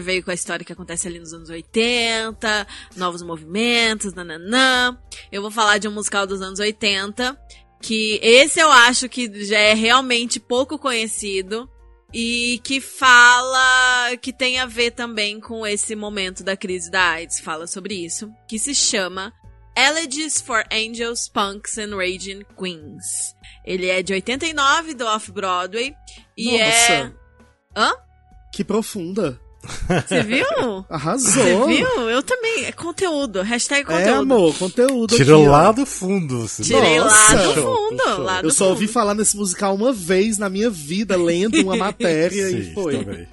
Speaker 3: veio com a história que acontece ali nos anos 80, novos movimentos, nananã. Eu vou falar de um musical dos anos 80, que esse eu acho que já é realmente pouco conhecido e que fala que tem a ver também com esse momento da crise da AIDS, fala sobre isso, que se chama Elegies for Angels, Punks and Raging Queens. Ele é de 89 do Off-Broadway e é
Speaker 4: Nossa.
Speaker 3: Hã?
Speaker 4: Que profunda.
Speaker 3: Você viu?
Speaker 4: Arrasou.
Speaker 3: Você viu? Eu também. É conteúdo. Hashtag conteúdo.
Speaker 4: É, amor, conteúdo
Speaker 2: Tirou
Speaker 4: aqui, ó.
Speaker 2: lá do fundo. você-
Speaker 3: Tirei lá
Speaker 4: Nossa.
Speaker 3: do
Speaker 2: Puxou,
Speaker 3: fundo. Lá do
Speaker 4: Eu só ouvi
Speaker 3: fundo.
Speaker 4: falar nesse musical uma vez na minha vida, lendo uma matéria e
Speaker 2: Sim,
Speaker 4: foi.
Speaker 2: também.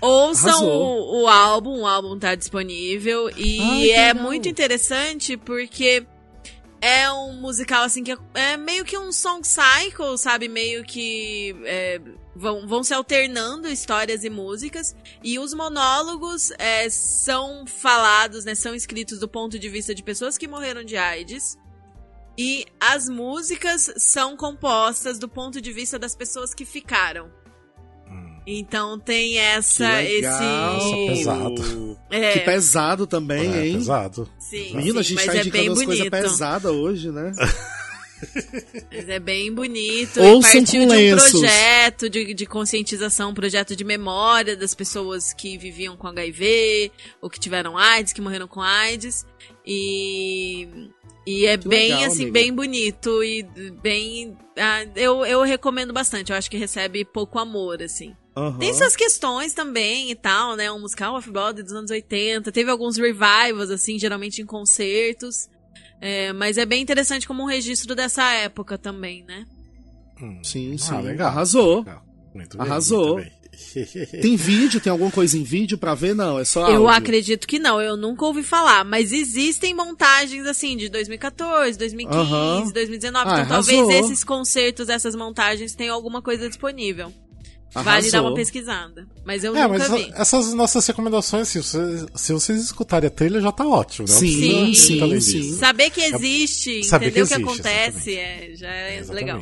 Speaker 3: Ouçam
Speaker 4: Arrasou.
Speaker 3: o, o álbum, o álbum tá disponível e
Speaker 4: Ai,
Speaker 3: é muito interessante porque é um musical, assim, que é, é meio que um song cycle, sabe? Meio que é, vão, vão se alternando histórias e músicas. E os monólogos é, são falados, né? São escritos do ponto de vista de pessoas que morreram de AIDS. E as músicas são compostas do ponto de vista das pessoas que ficaram. Então tem essa, esse.
Speaker 2: É pesado.
Speaker 3: É,
Speaker 4: Que pesado também,
Speaker 2: É,
Speaker 4: hein?
Speaker 2: pesado.
Speaker 3: sim,
Speaker 4: Menina, a gente tá
Speaker 3: é
Speaker 4: indicando umas coisas pesadas hoje, né?
Speaker 3: Mas é bem bonito.
Speaker 4: Ouçam
Speaker 3: e partiu
Speaker 4: com
Speaker 3: de um projeto de, de conscientização, um projeto de memória das pessoas que viviam com HIV, ou que tiveram AIDS, que morreram com AIDS. E, e é
Speaker 4: Que
Speaker 3: bem,
Speaker 4: legal,
Speaker 3: assim,
Speaker 4: amiga.
Speaker 3: bem bonito e bem. ah, eu, eu recomendo bastante. Eu acho que recebe pouco amor, assim.
Speaker 4: Aham.
Speaker 3: Tem suas questões também e tal, né? Um musical off-Broadway dos anos 80. Teve alguns revivals, assim, geralmente em concertos. É, mas é bem interessante como um registro dessa época também, né?
Speaker 2: Hum.
Speaker 4: Sim,
Speaker 2: Ah,
Speaker 4: sim.
Speaker 2: legal.
Speaker 4: Arrasou.
Speaker 2: Legal. Muito bem,
Speaker 4: Arrasou.
Speaker 2: muito bem.
Speaker 4: Tem vídeo? Tem alguma coisa em vídeo pra ver? Não, é só
Speaker 3: Eu
Speaker 4: áudio.
Speaker 3: acredito que não, eu nunca ouvi falar. Mas existem montagens, assim, de 2014, 2015,
Speaker 4: Aham.
Speaker 3: 2019.
Speaker 4: Ah,
Speaker 3: então
Speaker 4: arrasou.
Speaker 3: talvez esses concertos, essas montagens tenham alguma coisa disponível. Vale dar uma pesquisada. Mas eu
Speaker 2: É,
Speaker 3: nunca
Speaker 2: mas
Speaker 3: vi.
Speaker 2: essas nossas recomendações, assim, se, vocês- se vocês escutarem a trilha, já tá ótimo, né? Não
Speaker 4: Sim,
Speaker 3: sim,
Speaker 4: sim.
Speaker 3: Saber que existe,
Speaker 2: saber
Speaker 3: entender
Speaker 2: que
Speaker 3: o que
Speaker 2: existe,
Speaker 3: acontece, é, já é legal.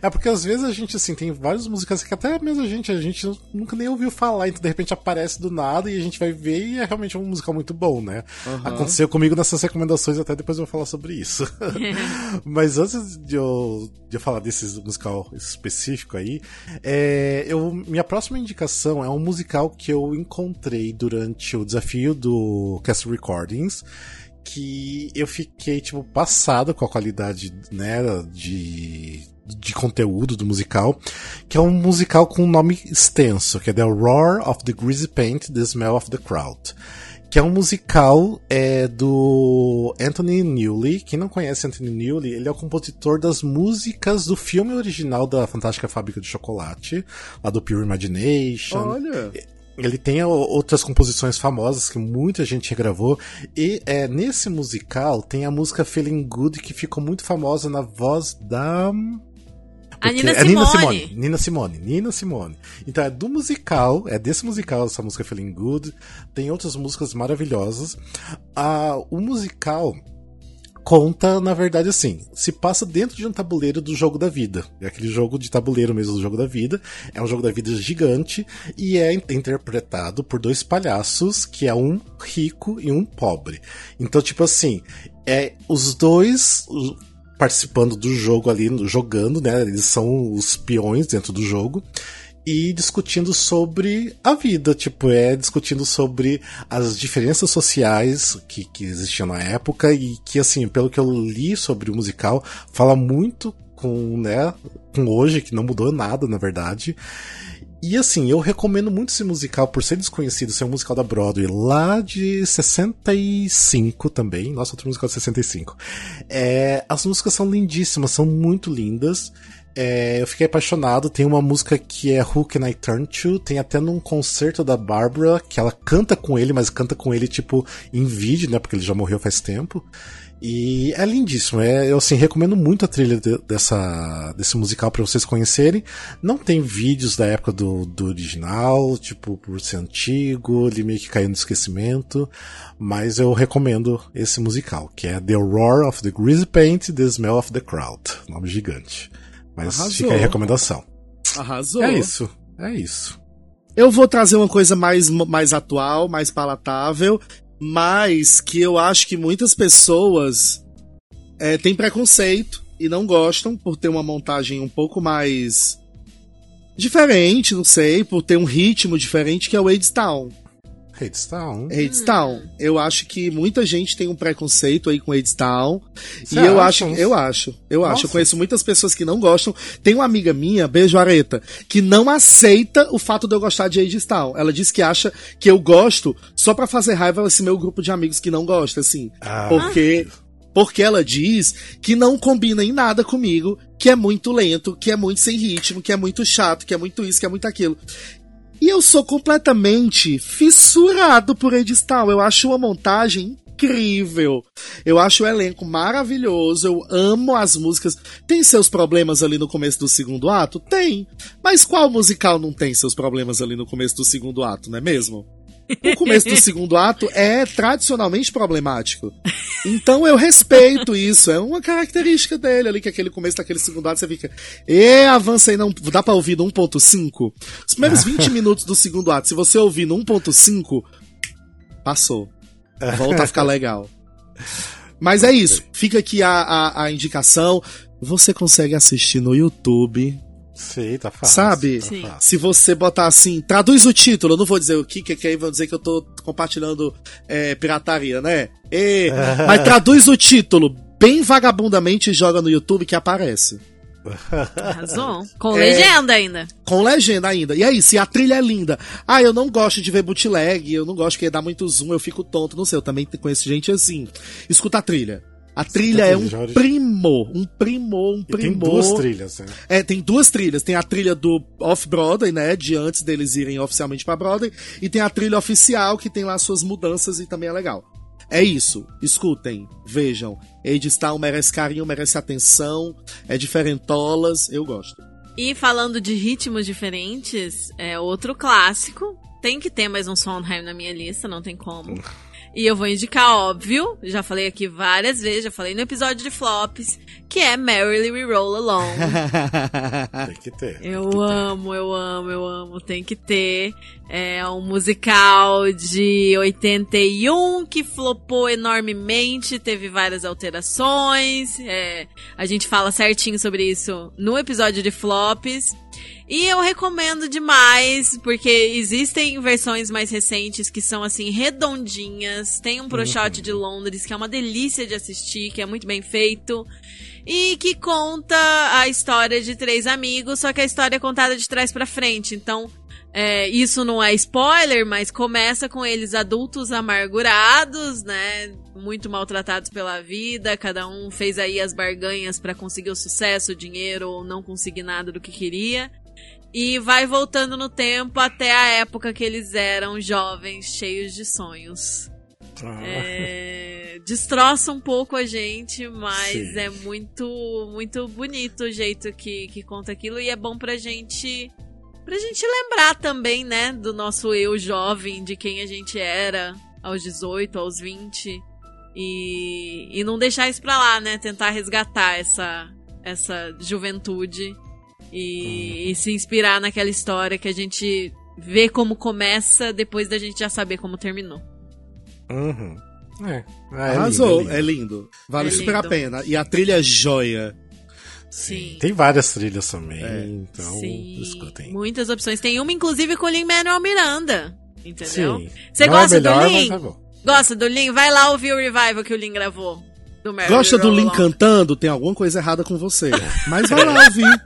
Speaker 2: É porque às vezes a gente, assim, tem vários músicas que até mesmo a gente, a gente nunca nem ouviu falar, então de repente aparece do nada e a gente vai ver e é realmente um musical muito bom, né?
Speaker 4: Aham.
Speaker 2: Aconteceu comigo nessas recomendações, até depois eu vou falar sobre isso. Mas antes de eu, de eu falar desse musical específico aí, é, eu, minha próxima indicação é um musical que eu encontrei durante o desafio do Cast Recordings que eu fiquei, tipo, passado com a qualidade, né, de, de conteúdo do musical, que é um musical com um nome extenso, que é The Roar of the Greasy Paint, The Smell of the Crowd. Que é um musical é, do Anthony Newley. Quem não conhece Anthony Newley, ele é o compositor das músicas do filme original da Fantástica Fábrica de Chocolate, lá do Pure Imagination.
Speaker 4: Olha.
Speaker 2: Ele tem outras composições famosas que muita gente regravou. E é, nesse musical tem a música Feeling Good, que ficou muito famosa na voz da.
Speaker 3: A Nina
Speaker 2: é Nina
Speaker 3: Simone.
Speaker 2: Nina Simone. Nina Simone. Então é do musical, é desse musical essa música Feeling Good. Tem outras músicas maravilhosas. Ah, o musical conta, na verdade, assim, se passa dentro de um tabuleiro do jogo da vida. É aquele jogo de tabuleiro mesmo do jogo da vida. É um jogo da vida gigante e é in- interpretado por dois palhaços, que é um rico e um pobre. Então, tipo assim, é os dois participando do jogo ali, jogando, né? Eles são os peões dentro do jogo e discutindo sobre a vida, tipo, é discutindo sobre as diferenças sociais que, que existiam na época e que, assim, pelo que eu li sobre o musical, fala muito com, né, com hoje, que não mudou nada, na verdade. E assim, eu recomendo muito esse musical por ser desconhecido, ser um musical da Broadway lá de 65 também. Nossa, outro musical de 65. É, as músicas são lindíssimas, são muito lindas. É, eu fiquei apaixonado. Tem uma música que é Who Can I Turn To? Tem até num concerto da Barbara que ela canta com ele, mas canta com ele tipo em vídeo, né? Porque ele já morreu faz tempo. E é lindíssimo. É, eu assim, recomendo muito a trilha de- dessa, desse musical para vocês conhecerem. Não tem vídeos da época do, do original, tipo, por ser antigo, ele meio que caiu no esquecimento. Mas eu recomendo esse musical, que é The Roar of the Greasy Paint, The Smell of the Crowd. Nome gigante. Mas
Speaker 4: Arrasou.
Speaker 2: fica aí a recomendação.
Speaker 4: Arrasou.
Speaker 2: É isso. É isso.
Speaker 4: Eu vou trazer uma coisa mais, mais atual, mais palatável, mas que eu acho que muitas pessoas é, têm preconceito e não gostam por ter uma montagem um pouco mais diferente, não sei, por ter um ritmo diferente, que é o Town.
Speaker 2: Hadestown.
Speaker 4: Town. Eu acho que muita gente tem um preconceito aí com Town.
Speaker 2: Você
Speaker 4: E eu acho, eu acho, eu acho.
Speaker 2: Nossa.
Speaker 4: Eu conheço muitas pessoas que não gostam. Tem uma amiga minha, beijo Areta, que não aceita o fato de eu gostar de Age Town. Ela diz que acha que eu gosto só pra fazer raiva esse meu grupo de amigos que não gosta, assim.
Speaker 2: Ah,
Speaker 4: Porque porque ela diz que não combina em nada comigo, que é muito lento, que é muito sem ritmo, que é muito chato, que é muito isso, que é muito aquilo. E eu sou completamente fissurado por Age Town. Eu acho uma montagem incrível. Eu acho o elenco maravilhoso, eu amo as músicas. Tem seus problemas ali no começo do segundo ato? Tem. Mas qual musical não tem seus problemas ali no começo do segundo ato, não é mesmo? O começo do segundo ato é tradicionalmente problemático. Então eu respeito isso. É uma característica dele ali, que aquele começo daquele segundo ato você fica. E avancei não. Dá pra ouvir no 1.5? Os primeiros 20 minutos do segundo ato, se você ouvir no 1.5, passou. Volta a ficar legal. Mas é isso. Fica aqui a, a, a indicação. Você consegue assistir no YouTube.
Speaker 2: Sim, tá fácil.
Speaker 4: Sabe?
Speaker 2: Tá fácil.
Speaker 4: Se você botar assim, traduz o título, eu não vou dizer o que, que, que aí vão dizer que eu tô compartilhando é, pirataria, né? E, mas traduz o título bem vagabundamente e joga no YouTube que aparece.
Speaker 3: Arrasou. Com
Speaker 4: É.
Speaker 3: legenda ainda.
Speaker 4: Com legenda ainda. E aí, se a trilha é linda. Ah, eu não gosto de ver bootleg, eu não gosto que dá muito zoom, eu fico tonto. Não sei, eu também conheço gente assim. Escuta a trilha. A trilha é um primor, um primor, um
Speaker 2: E tem
Speaker 4: primor.
Speaker 2: duas trilhas, né?
Speaker 4: É, tem duas trilhas. Tem a trilha do Off-Broadway, né? De antes deles irem oficialmente pra Broadway. E tem a trilha oficial, que tem lá suas mudanças e também é legal. É isso. Escutem, vejam. Age Style merece carinho, merece atenção. É diferentolas. Eu gosto.
Speaker 3: E falando de ritmos diferentes, é outro clássico. Tem que ter mais um Sondheim na minha lista, não tem como. E eu vou indicar, óbvio, já falei aqui várias vezes, já falei no episódio de flops, que é Merrily We Roll Along.
Speaker 2: Tem que ter.
Speaker 3: Eu amo, eu amo, eu amo. Tem que ter. É um musical de 81 que flopou enormemente, teve várias alterações. é, a gente fala certinho sobre isso no episódio de flops. E eu recomendo demais, porque existem versões mais recentes que são assim redondinhas. Tem um Pro Shot de Londres que é uma delícia de assistir, que é muito bem feito e que conta a história de três amigos, só que a história é contada de trás pra frente. Então, é, isso não é spoiler, mas começa com eles adultos amargurados, né? Muito maltratados pela vida, cada um fez aí as barganhas pra conseguir o sucesso, o dinheiro ou não conseguir nada do que queria. E vai voltando no tempo até a época que eles eram jovens, cheios de sonhos.
Speaker 2: Ah,
Speaker 3: É, destroça um pouco a gente, mas
Speaker 2: Sim.
Speaker 3: é muito muito bonito o jeito que, que conta aquilo e é bom pra gente pra gente lembrar também, né, do nosso eu jovem, de quem a gente era aos 18, aos 20 e, e não deixar isso pra lá, né, tentar resgatar essa essa juventude e, e se inspirar naquela história que a gente vê como começa depois da gente já saber como terminou.
Speaker 2: Uhum. É. Ah, é
Speaker 4: Arrasou,
Speaker 2: lindo, é
Speaker 4: é
Speaker 2: lindo.
Speaker 4: lindo. Vale
Speaker 3: É
Speaker 4: super a
Speaker 3: lindo.
Speaker 4: pena. E a trilha é joia.
Speaker 3: Sim.
Speaker 2: Tem várias trilhas também,
Speaker 4: É.
Speaker 2: então
Speaker 3: Sim,
Speaker 2: escutem.
Speaker 3: muitas opções. Tem uma, inclusive, com o Lin-Manuel Miranda. Entendeu?
Speaker 2: Sim.
Speaker 3: Você
Speaker 2: Não
Speaker 3: gosta
Speaker 2: é melhor,
Speaker 3: do Lin?
Speaker 2: é bom.
Speaker 3: Gosta do Lin? Vai lá ouvir o revival que o Lin gravou. Do Mary
Speaker 4: Gosta do Lin cantando? Tem alguma coisa errada com você. Mas vai lá ouvir.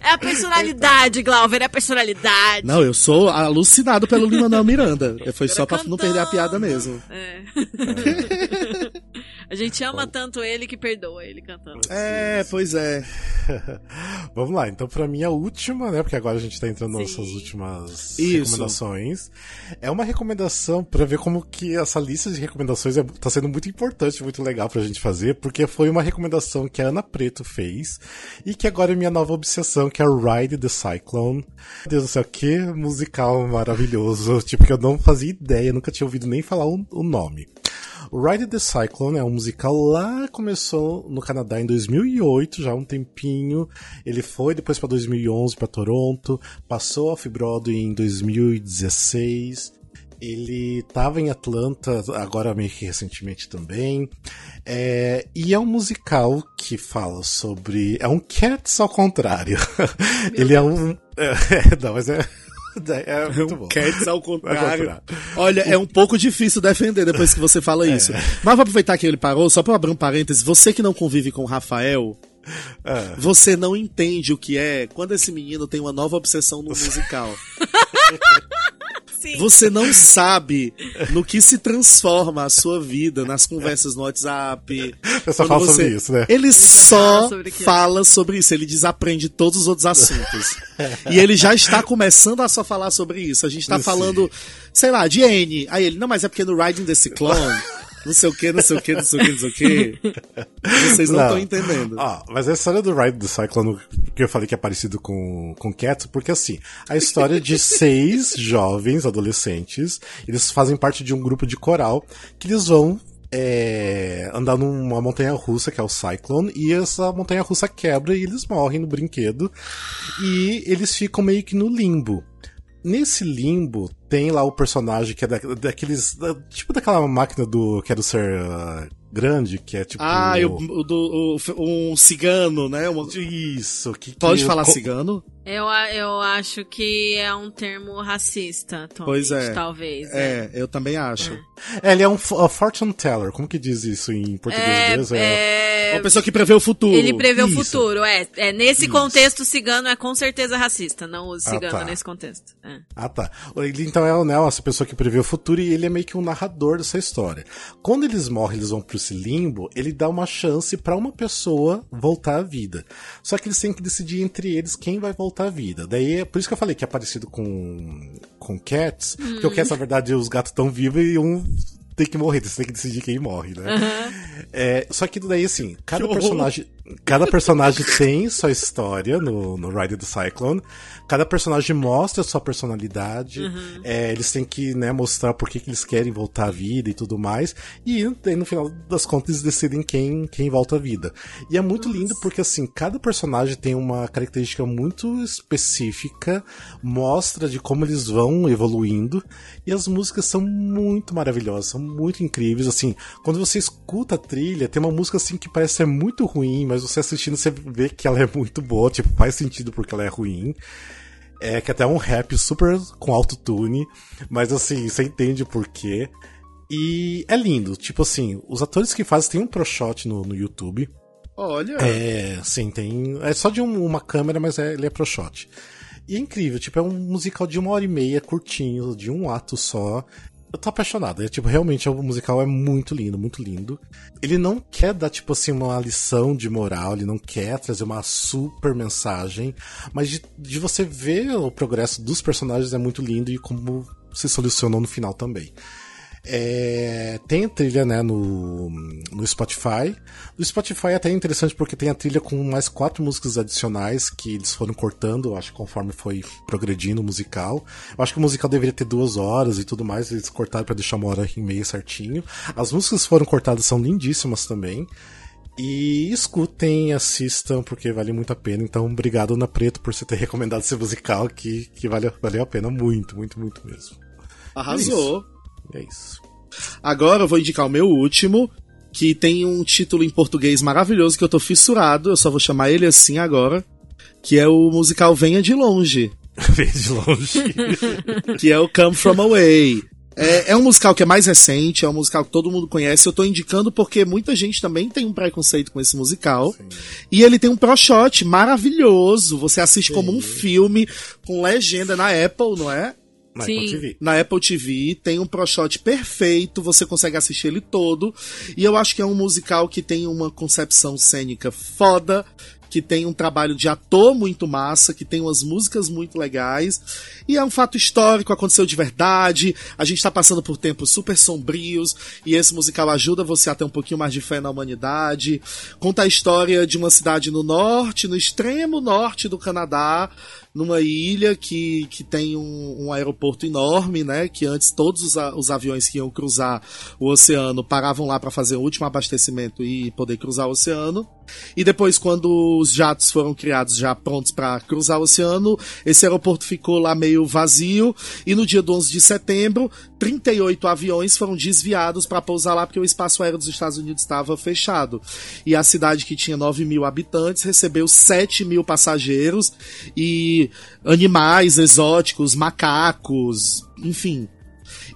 Speaker 3: É a personalidade, Glauber, é a personalidade.
Speaker 4: Não, eu sou alucinado pelo Lin-Manuel Miranda. Foi só pra não perder a piada mesmo.
Speaker 3: É. a gente ama tanto ele que perdoa ele cantando.
Speaker 4: É, pois é.
Speaker 2: Vamos lá, então pra mim a última, né? Porque agora a gente tá entrando nas
Speaker 3: Sim.
Speaker 2: nossas últimas
Speaker 4: Isso.
Speaker 2: recomendações. É uma recomendação pra ver como que essa lista de recomendações é, tá sendo muito importante, muito legal pra gente fazer, porque foi uma recomendação que a Ana Preto fez e que agora é minha nova obsessão, que é Ride the Cyclone. Meu Deus do céu, que musical maravilhoso. Tipo, que eu não fazia ideia, nunca tinha ouvido nem falar o, o nome. O Ride the Cyclone é um musical lá, começou no Canadá em 2008, já há um tempinho. Ele foi depois para 2011 para Toronto, passou a Off-Broadway em 2016. Ele tava em Atlanta, agora meio que recentemente também. É, e é um musical que fala sobre. É um Cats ao contrário. Ele é um. É, não, mas é. É muito bom.
Speaker 4: Cats ao
Speaker 2: Ao
Speaker 4: contrário.
Speaker 2: contrário.
Speaker 4: Olha, é um pouco difícil defender depois que você fala isso. Mas vou aproveitar que ele parou, só pra abrir um parênteses. Você que não convive com o Rafael,
Speaker 2: É.
Speaker 4: você não entende o que é quando esse menino tem uma nova obsessão no musical.
Speaker 3: Sim.
Speaker 4: Você não sabe no que se transforma a sua vida nas conversas no WhatsApp.
Speaker 2: Eu só falo sobre isso, né?
Speaker 4: Ele só
Speaker 3: fala sobre
Speaker 4: fala sobre isso, ele desaprende todos os outros assuntos. e ele já está começando a só falar sobre isso. A gente tá
Speaker 2: Sim.
Speaker 4: falando, sei lá, de N. Aí ele, não, mas é porque no Riding the Cyclone não sei o que, não sei o que, não sei o que, não sei o que. Vocês não estão entendendo.
Speaker 2: Ó, mas a história do Ride the Cyclone, que eu falei que é parecido com, com Cats, porque assim, a história de seis jovens adolescentes, eles fazem parte de um grupo de coral, que eles vão é, andar numa montanha russa, que é o Cyclone, e essa montanha russa quebra e eles morrem no brinquedo. E eles ficam meio que no limbo. Nesse limbo, tem lá o personagem que é da, daqueles. da- tipo daquela máquina do Quero Ser ah, Grande, que é tipo.
Speaker 4: Ah, o, o do, o- um cigano, né? Uma-
Speaker 2: Isso, que. que
Speaker 4: Pode falar
Speaker 2: co-
Speaker 4: cigano?
Speaker 3: Eu, eu acho que é um termo racista, Tom.
Speaker 4: Pois é.
Speaker 3: Talvez.
Speaker 4: É, eu também acho.
Speaker 2: É, ele é um fortune teller. Como que diz isso em português mesmo?
Speaker 3: É,
Speaker 4: Uma pessoa que prevê o futuro.
Speaker 3: Ele prevê o
Speaker 2: Isso.
Speaker 3: futuro, é. é nesse
Speaker 2: Isso.
Speaker 3: contexto, cigano é com certeza racista. Não o cigano
Speaker 2: tá.
Speaker 3: nesse contexto. É.
Speaker 2: Ah, tá. Ele então é né, essa pessoa que prevê o futuro e ele é meio que um narrador dessa história. Quando eles morrem, eles vão pro esse limbo, ele dá uma chance pra uma pessoa voltar à vida. Só que eles têm que decidir entre eles quem vai voltar à vida. Daí é por isso que eu falei que é parecido com com Cats, porque o Cats na verdade os gatos estão vivos e um tem que morrer, você tem que decidir quem morre, né? É, só que daí, assim, cada
Speaker 4: Que horror.
Speaker 2: Cada personagem tem sua história no, no Ride the Cyclone. Cada personagem mostra sua personalidade. É, eles têm que né, mostrar por que, que eles querem voltar à vida e tudo mais. E daí, no final das contas, eles decidem quem, quem volta à vida. E é muito lindo porque, assim, cada personagem tem uma característica muito específica, mostra de como eles vão evoluindo. E as músicas são muito maravilhosas, são muito incríveis. Assim, quando você escuta a trilha, tem uma música assim que parece ser muito ruim, mas você assistindo você vê que ela é muito boa, tipo, faz sentido porque ela é ruim. É que até é um rap super com autotune, mas assim, você entende o porquê. E é lindo, tipo assim, os atores que fazem tem um pro shot no, no YouTube.
Speaker 4: Olha.
Speaker 2: É, sim, tem. É só de um- uma câmera, mas é, ele é pro shot. E é incrível, tipo, é um musical de uma hora e meia, curtinho, de um ato só. Eu tô apaixonado. É, tipo, realmente o musical é muito lindo, muito lindo. Ele não quer dar, tipo assim, uma lição de moral, ele não quer trazer uma super mensagem, mas de, de você ver o progresso dos personagens é muito lindo e como se solucionou no final também. É, tem trilha né, no, no Spotify. No Spotify é até interessante porque tem a trilha com mais quatro músicas adicionais que eles foram cortando, acho, conforme foi progredindo o musical. Eu acho que o musical deveria ter duas horas e tudo mais, eles cortaram pra deixar uma hora e meia certinho. As músicas que foram cortadas são lindíssimas também. E escutem, assistam, porque vale muito a pena. Então, obrigado, Ana Preto, por você ter recomendado esse musical que, que vale, valeu a pena muito, muito, muito mesmo.
Speaker 4: Arrasou.
Speaker 2: É isso.
Speaker 4: Agora eu vou indicar o meu último, que tem um título em português maravilhoso que eu tô fissurado, eu só vou chamar ele assim agora, que é o musical Venha de Longe,
Speaker 2: Veio de longe.
Speaker 4: que é o Come From Away. É, é um musical que é mais recente, é um musical que todo mundo conhece. Eu tô indicando porque muita gente também tem um preconceito com esse musical. E ele tem um pro shot maravilhoso. Você assiste como um filme com legenda na Apple, não é?
Speaker 2: Na
Speaker 3: Sim.
Speaker 2: Apple TV.
Speaker 4: na Apple TV, tem um ProShot perfeito, você consegue assistir ele todo. E eu acho que é um musical que tem uma concepção cênica foda, que tem um trabalho de ator muito massa, que tem umas músicas muito legais. E é um fato histórico, aconteceu de verdade. A gente tá passando por tempos super sombrios, e esse musical ajuda você a ter um pouquinho mais de fé na humanidade. Conta a história de uma cidade no norte, no extremo norte do Canadá, numa ilha que, que tem um, um aeroporto enorme, né? Que antes todos os, os aviões que iam cruzar o oceano paravam lá para fazer o último abastecimento e poder cruzar o oceano. E depois, quando os jatos foram criados já prontos para cruzar o oceano, esse aeroporto ficou lá meio vazio. E no dia do 11 de setembro, 38 aviões foram desviados para pousar lá porque o espaço aéreo dos Estados Unidos estava fechado. E a cidade que tinha 9 mil habitantes recebeu 7 mil passageiros e animais exóticos, macacos, enfim.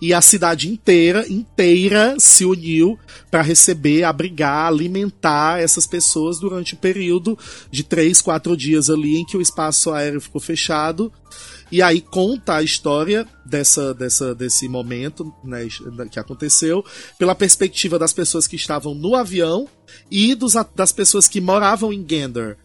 Speaker 4: E a cidade inteira, inteira se uniu para receber, abrigar, alimentar essas pessoas durante o período de três, quatro dias ali em que o espaço aéreo ficou fechado. E aí conta a história dessa, dessa, desse momento né, que aconteceu pela perspectiva das pessoas que estavam no avião e dos, das pessoas que moravam em Gander.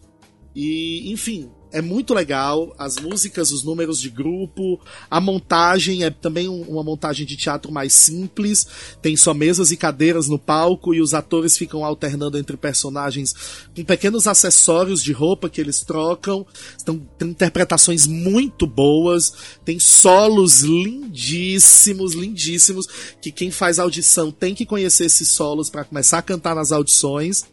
Speaker 4: E, enfim, é muito legal. As músicas, os números de grupo, a montagem é também um- uma montagem de teatro mais simples. Tem só mesas e cadeiras no palco e os atores ficam alternando entre personagens com pequenos acessórios de roupa que eles trocam. Então, tem interpretações muito boas. Tem solos lindíssimos, lindíssimos. Que quem faz audição tem que conhecer esses solos para começar a cantar nas audições.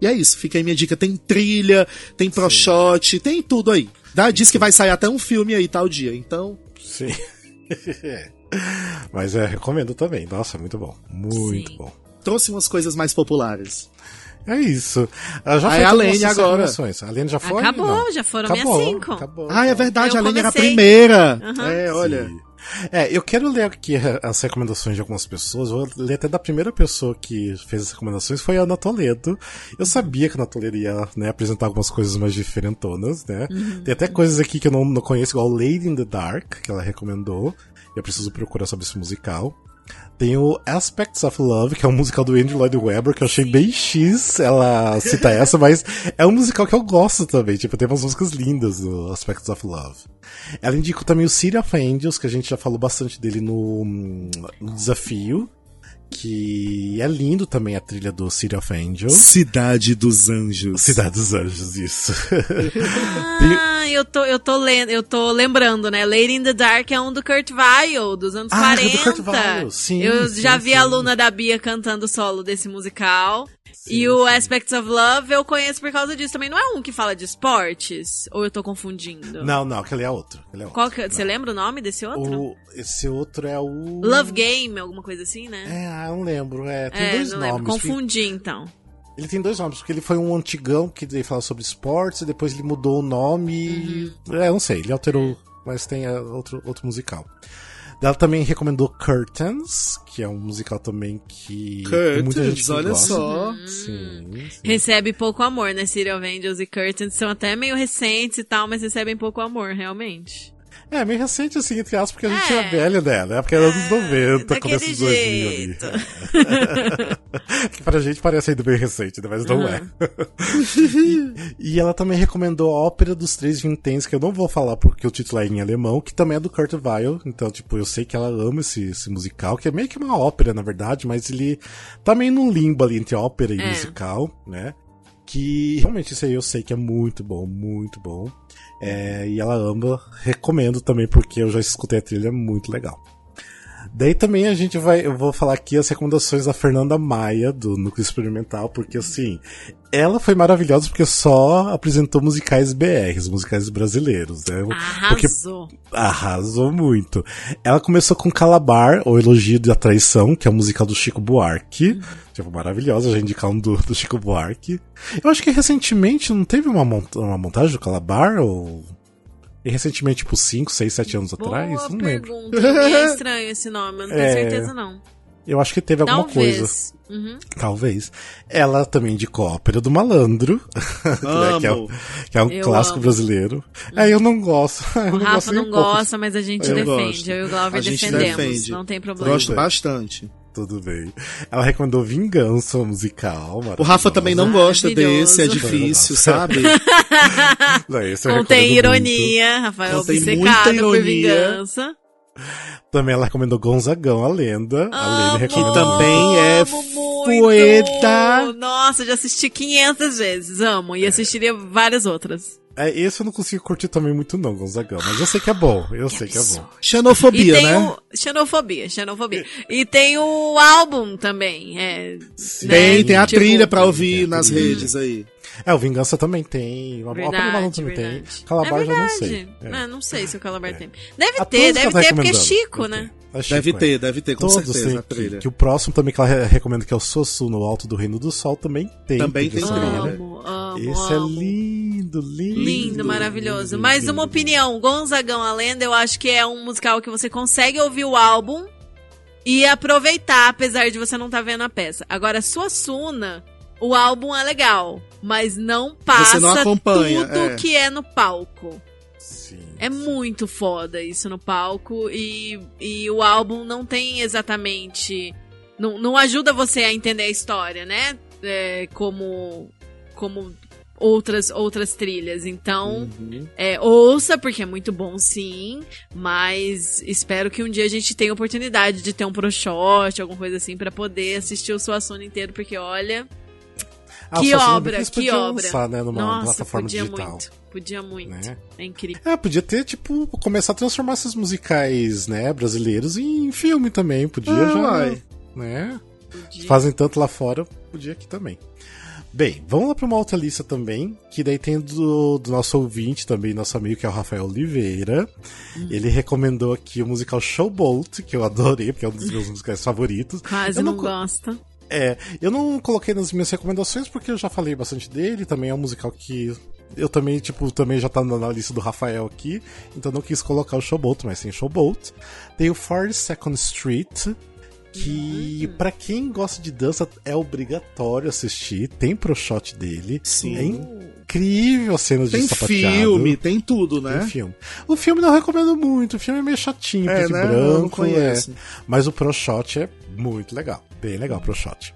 Speaker 4: E é isso, fica aí minha dica. Tem trilha, tem pro shot, tem tudo aí. Dá, diz que vai sair até um filme aí tal dia. Então,
Speaker 2: Sim. Mas é, recomendo também. Nossa, muito bom. Muito
Speaker 3: Sim.
Speaker 2: bom.
Speaker 4: trouxe umas coisas mais populares.
Speaker 2: É isso. Ah, já
Speaker 4: Aí
Speaker 2: foi
Speaker 4: a
Speaker 2: todas
Speaker 4: Lene agora.
Speaker 2: A Lene já foi?
Speaker 3: Acabou,
Speaker 2: Não.
Speaker 3: já foram
Speaker 2: Acabou,
Speaker 3: minhas cinco.
Speaker 2: Acabou.
Speaker 4: Ah, é verdade,
Speaker 3: Eu
Speaker 4: a Lene era a
Speaker 3: comecei.
Speaker 4: primeira.
Speaker 3: Aham.
Speaker 4: É, olha.
Speaker 2: Sim. É, eu quero ler aqui as recomendações de algumas pessoas. Vou ler até da primeira pessoa que fez as recomendações, foi a Ana Toledo. Eu sabia que a Ana Toledo ia né, apresentar algumas coisas mais diferentonas, né? Tem até coisas aqui que eu não, não conheço, igual Lady in the Dark, que ela recomendou. Eu preciso procurar sobre esse musical. Tem o Aspects of Love, que é um musical do Andrew Lloyd Webber, que eu achei bem X ela cita essa, mas é um musical que eu gosto também. Tipo, tem umas músicas lindas do Aspects of Love. Ela indicou também o City of Angels, que a gente já falou bastante dele no, no desafio. Que é lindo também a trilha do City of Angels.
Speaker 4: Cidade dos Anjos.
Speaker 2: Cidade dos Anjos, isso.
Speaker 3: Ah, eu tô, eu tô lendo, eu tô lembrando, né? Lady in the Dark é um do Kurt Weill, dos anos
Speaker 2: Ah, é
Speaker 3: 40.
Speaker 2: do Kurt Weill, sim,
Speaker 3: eu
Speaker 2: sim,
Speaker 3: já vi a
Speaker 2: sim.
Speaker 3: aluna da Bia cantando solo desse musical. E o
Speaker 2: sim.
Speaker 3: Aspects of Love eu conheço por causa disso também. Não é um que fala de esportes? Ou eu tô confundindo?
Speaker 2: Não, não, aquele é outro. aquele é outro.
Speaker 3: Qual que, você lembra o nome desse outro?
Speaker 2: O, esse outro é o.
Speaker 3: Love Game, alguma coisa assim, né?
Speaker 2: É, ah, eu não lembro. É, tem
Speaker 3: É,
Speaker 2: dois nomes.
Speaker 3: lembro. Confundi, então.
Speaker 2: Ele tem dois nomes, porque ele foi um antigão que fala sobre esportes, e depois ele mudou o nome.
Speaker 3: Uhum.
Speaker 2: É, não sei, ele alterou, mas tem é, outro, outro musical. Ela também recomendou Curtains, que é um musical também que. tem muita gente
Speaker 4: Curtains,
Speaker 2: que
Speaker 4: olha
Speaker 2: gosta.
Speaker 4: só.
Speaker 3: Uhum.
Speaker 2: Sim, sim.
Speaker 3: Recebe pouco amor, né? City of Angels e Curtains são até meio recentes e tal, mas recebem pouco amor, realmente.
Speaker 2: É, meio recente assim, entre aspas, porque a gente
Speaker 3: É.
Speaker 2: é, velha dela, né? Porque era anos 90,
Speaker 3: daquele
Speaker 2: começo dos 2000 ali. que pra gente parece ainda bem recente, né? mas não
Speaker 3: Uhum.
Speaker 2: é. e, e ela também recomendou a Ópera dos Três Vinténs, que eu não vou falar porque o título é em alemão, que também é do Kurt Weill. Então, tipo, eu sei que ela ama esse, esse musical, que é meio que uma ópera, na verdade, mas ele tá meio num limbo ali entre ópera e
Speaker 3: É.
Speaker 2: musical, né? Que realmente isso aí eu sei que é muito bom, muito bom. É, e ela ama, recomendo também, porque eu já escutei a trilha, é muito legal. Daí também a gente vai, eu vou falar aqui as recomendações da Fernanda Maia, do Núcleo Experimental, porque assim, ela foi maravilhosa porque só apresentou musicais BRs, musicais brasileiros, né? Porque
Speaker 3: Arrasou.
Speaker 2: arrasou muito. Ela começou com Calabar, o Elogio da Traição, que é um musical do Chico Buarque. Tipo, maravilhosa, já indicar um do, do Chico Buarque. Eu acho que recentemente não teve uma, mont uma montagem do Calabar, ou... E recentemente, tipo, 5, 6, 7 anos atrás?
Speaker 3: Boa
Speaker 2: Não lembro.
Speaker 3: pergunta. Me é estranho esse nome, eu não tenho
Speaker 2: É,
Speaker 3: certeza, não.
Speaker 2: Eu acho que teve alguma coisa.
Speaker 3: Talvez. Uhum.
Speaker 2: Talvez. Ela também indicou a Ópera do Malandro, né, que é,
Speaker 4: Amo.
Speaker 2: que é um
Speaker 3: Eu
Speaker 2: clássico
Speaker 3: amo.
Speaker 2: brasileiro. É, eu não gosto. Eu
Speaker 3: O
Speaker 2: não
Speaker 3: Rafa
Speaker 2: gosto
Speaker 3: não
Speaker 2: um pouco.
Speaker 3: gosta, mas a gente
Speaker 4: Eu
Speaker 3: defende.
Speaker 4: gosto.
Speaker 3: Eu e o Glauber defendemos.
Speaker 4: defende.
Speaker 3: Não tem problema.
Speaker 4: Gosto bastante.
Speaker 2: Tudo bem. Ela recomendou Vingança musical.
Speaker 4: O Rafa também não gosta desse, é difícil, sabe?
Speaker 2: Não, esse recomendo muito.
Speaker 3: ironia. Rafael obcecado por vingança.
Speaker 2: Também ela recomendou Gonzagão, a lenda. a Lene
Speaker 3: Amo,
Speaker 2: recomendou.
Speaker 4: também é poeta.
Speaker 3: Nossa, já assisti 500 vezes. Amo. E assistiria várias outras.
Speaker 2: É, esse eu não consigo curtir também muito não, Gonzagão. Mas eu sei que é bom. Eu sei que é bom.
Speaker 3: E
Speaker 4: Xenofobia,
Speaker 3: tem
Speaker 4: né?
Speaker 3: o... Xenofobia, xenofobia. E tem o álbum também. É,
Speaker 2: Sim.
Speaker 3: né?
Speaker 4: Tem, tem a
Speaker 3: Tipo,
Speaker 4: trilha pra ouvir nas redes aí.
Speaker 2: É, o Vingança também tem. Ópera do Malandro
Speaker 3: Verdade,
Speaker 2: também tem.
Speaker 3: verdade.
Speaker 2: Calabar
Speaker 3: é
Speaker 2: já não
Speaker 3: verdade.
Speaker 2: sei. É.
Speaker 3: É, não sei se o Calabar tem. Deve
Speaker 2: A
Speaker 3: ter, deve
Speaker 2: que tá
Speaker 3: ter, porque é. Chico, né?
Speaker 2: É Chico,
Speaker 4: Deve
Speaker 2: é.
Speaker 4: ter, deve ter, com
Speaker 2: Todos
Speaker 4: certeza,
Speaker 2: tem
Speaker 4: a
Speaker 2: que,
Speaker 4: trilha.
Speaker 2: que o próximo também que ela re- recomenda, que é o Sossu no Alto do Reino do Sol, também tem.
Speaker 4: Também tem trilha.
Speaker 3: Amo, amo,
Speaker 2: Esse é
Speaker 3: amo.
Speaker 2: Lindo, lindo.
Speaker 3: Lindo, maravilhoso.
Speaker 2: lindo,
Speaker 3: Mais
Speaker 2: lindo,
Speaker 3: uma opinião, Gonzagão a Lenda, eu acho que é um musical que você consegue ouvir o álbum e aproveitar, apesar de você não estar vendo a peça. Agora, Suassuna, o álbum é legal, mas não passa
Speaker 4: não
Speaker 3: tudo
Speaker 4: é.
Speaker 3: que é no palco.
Speaker 2: Sim.
Speaker 3: É muito foda isso no palco e, e o álbum não tem exatamente. Não, não ajuda você a entender a história, né? É, como. Como outras outras trilhas. Então,
Speaker 4: Uhum.
Speaker 3: é, ouça, porque é muito bom sim, mas espero que um dia a gente tenha oportunidade de ter um pro shot, alguma coisa assim, pra poder assistir o Suassuna inteiro, porque olha,
Speaker 2: Ah,
Speaker 3: que
Speaker 2: Suassuna
Speaker 3: obra, que
Speaker 2: podia
Speaker 3: obra.
Speaker 2: lançar, né, numa
Speaker 3: Nossa,
Speaker 2: plataforma
Speaker 3: podia
Speaker 2: digital.
Speaker 3: muito, podia muito.
Speaker 2: né?
Speaker 3: É incrível.
Speaker 2: É, podia ter, tipo, começar a transformar esses musicais, né, brasileiros em filme também. Podia
Speaker 4: Ah,
Speaker 2: já, né?
Speaker 3: Podia.
Speaker 2: Fazem tanto lá fora, podia aqui também. Bem, vamos lá para uma outra lista também, que daí tem do, do nosso ouvinte também, nosso amigo, que é o Rafael Oliveira.
Speaker 3: Hum.
Speaker 2: Ele recomendou aqui o musical Showboat, que eu adorei, porque é um dos meus musicais favoritos.
Speaker 3: Quase
Speaker 2: Eu
Speaker 3: não,
Speaker 2: co-
Speaker 3: gosta.
Speaker 2: É, eu não coloquei nas minhas recomendações porque eu já falei bastante dele, também é um musical que eu também, tipo, também já tá na na lista do Rafael aqui, então não quis colocar o Showboat, mas tem Showboat. Tem o 42nd Street, que pra quem gosta de dança é obrigatório assistir, tem pro shot dele.
Speaker 4: Sim.
Speaker 2: É incrível a cena de
Speaker 4: Tem
Speaker 2: sapateado.
Speaker 4: filme, tem tudo,
Speaker 2: Tem
Speaker 4: né?
Speaker 2: filme. O filme não recomendo muito, o filme é meio chatinho,
Speaker 4: É, né? Eu
Speaker 2: branco.
Speaker 4: não conheço.
Speaker 2: é. Mas o Pro Shot é muito legal. Bem legal o Pro Shot.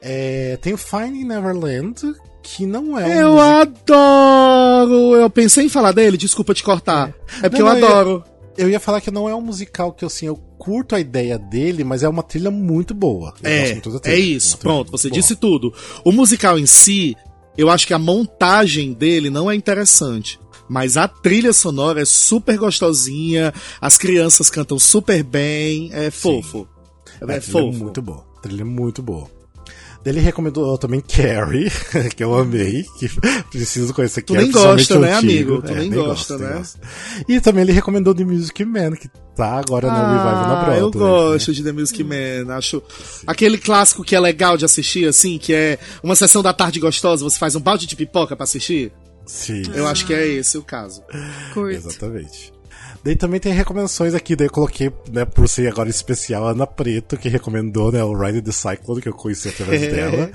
Speaker 2: É, tem o Finding Neverland, que não é um
Speaker 4: Eu
Speaker 2: music-
Speaker 4: adoro! Eu pensei em falar dele, desculpa te cortar. É, porque
Speaker 2: Não,
Speaker 4: eu
Speaker 2: não,
Speaker 4: adoro.
Speaker 2: Eu ia falar que não é um musical que assim, eu curto a ideia dele, mas é uma trilha muito boa. Eu
Speaker 4: É, é
Speaker 2: trilha.
Speaker 4: isso.
Speaker 2: Uma trilha
Speaker 4: Pronto, você
Speaker 2: boa.
Speaker 4: disse tudo. O musical em si, eu acho que a montagem dele não é interessante. Mas a trilha sonora é super gostosinha, as crianças cantam super bem, é fofo.
Speaker 2: É,
Speaker 4: É,
Speaker 2: a trilha
Speaker 4: fofo.
Speaker 2: é muito boa. Trilha é muito boa. Daí Ele recomendou também Carrie, que eu amei, que preciso conhecer
Speaker 4: Tu
Speaker 2: Carrie,
Speaker 4: nem gosta, né,
Speaker 2: antigo.
Speaker 4: amigo? Tu nem gosta,
Speaker 2: gosto, nem
Speaker 4: né?
Speaker 2: gosto. E também ele recomendou The Music Man, que tá agora no Revival na
Speaker 4: Ah,
Speaker 2: Broadway.
Speaker 4: eu gosto
Speaker 2: né?
Speaker 4: de The Music Man. Acho aquele clássico que é legal de assistir, assim, que é uma sessão da tarde gostosa, você faz um balde de pipoca pra assistir.
Speaker 2: Sim,
Speaker 4: Eu acho que é esse o caso.
Speaker 3: Curto.
Speaker 2: exatamente. Daí também tem recomendações aqui, daí eu coloquei, né, por ser agora especial, a Ana Preto, que recomendou, né, o Ride the Cyclone, que eu conheci através dela.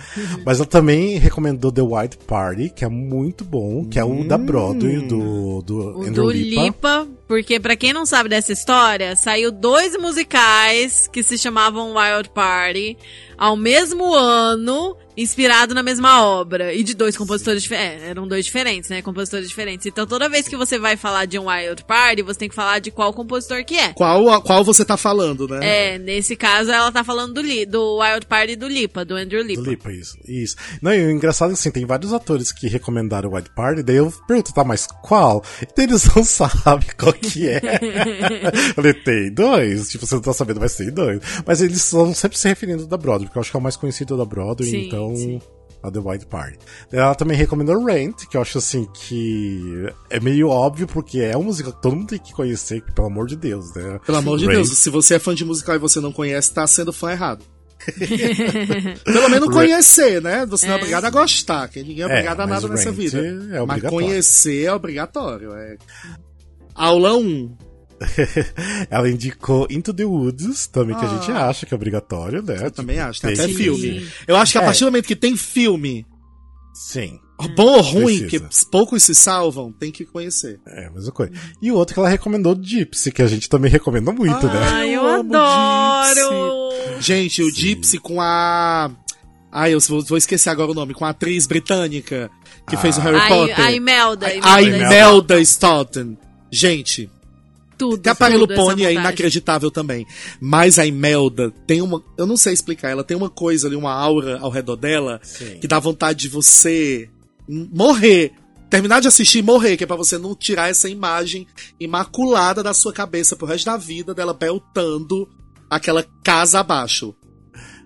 Speaker 2: Mas ela também recomendou The White Party, que é muito bom, que é o da Broadway, do, do
Speaker 3: O
Speaker 2: Andrew
Speaker 3: do
Speaker 2: Lipa.
Speaker 3: Lipa, porque pra quem não sabe dessa história, saiu dois musicais que se chamavam Wild Party ao mesmo ano, inspirado na mesma obra. E de dois compositores diferentes. É, eram dois diferentes, né? Compositores diferentes. Então toda vez que você vai falar de um Wild Party, você tem que falar de qual compositor que é.
Speaker 4: Qual, qual você tá falando, né?
Speaker 3: É, nesse caso ela tá falando do, Li, do Wild Party do Lipa, do Andrew Lipa.
Speaker 2: Do Lipa, isso. isso. Não, e o engraçado é assim, tem vários atores que recomendaram o White Party, daí eu pergunto, tá, mas qual? E eles não sabem qual que é. eu falei, tem dois? Tipo, você não tá sabendo, mas tem dois. Mas eles estão sempre se referindo da Broadway, porque eu acho que é o mais conhecido da Broadway,
Speaker 3: Sim,
Speaker 2: então...
Speaker 3: sim.
Speaker 2: A The White Party. Ela também recomendou Rent, que eu acho assim que é meio óbvio, porque é uma música que todo mundo tem que conhecer, pelo amor de Deus, né?
Speaker 4: Pelo amor de
Speaker 2: Rent.
Speaker 4: Deus, se você é fã de musical e você não conhece, tá sendo fã errado. Pelo menos conhecer, né? Você não é obrigado a gostar, que ninguém é obrigado a
Speaker 2: mas
Speaker 4: nada nessa vida.
Speaker 2: é
Speaker 4: Mas conhecer é obrigatório. É. Aula 1.
Speaker 2: Ela indicou Into the Woods, também que a gente
Speaker 4: Ah.
Speaker 2: acha que é obrigatório, né?
Speaker 4: Eu também acho, tem
Speaker 2: tem
Speaker 4: até
Speaker 3: Sim.
Speaker 4: filme. Eu acho que a
Speaker 2: É.
Speaker 4: partir do momento que tem filme,
Speaker 2: Sim,
Speaker 4: bom ou ruim, que
Speaker 2: Precisa.
Speaker 4: poucos se salvam, tem que conhecer.
Speaker 2: é a mesma coisa. E o outro que ela recomendou, Gypsy, que a gente também recomenda muito, né?
Speaker 3: Ai, eu,
Speaker 4: Eu
Speaker 3: adoro!
Speaker 4: Gente, o Gypsy com a. Ai, eu vou, vou esquecer agora o nome, com a atriz britânica que fez o Harry
Speaker 3: A,
Speaker 4: Potter.
Speaker 3: a Imelda.
Speaker 4: A
Speaker 3: Imelda,
Speaker 4: Staunton. Gente,
Speaker 3: Tudo.
Speaker 4: pônei é inacreditável também. Mas a Imelda tem uma. Eu não sei explicar, ela tem uma coisa ali, uma aura ao redor dela
Speaker 2: Sim.
Speaker 4: que dá vontade de você morrer. Terminar de assistir e morrer, que é pra você não tirar essa imagem imaculada da sua cabeça pro resto da vida dela beltando aquela casa abaixo.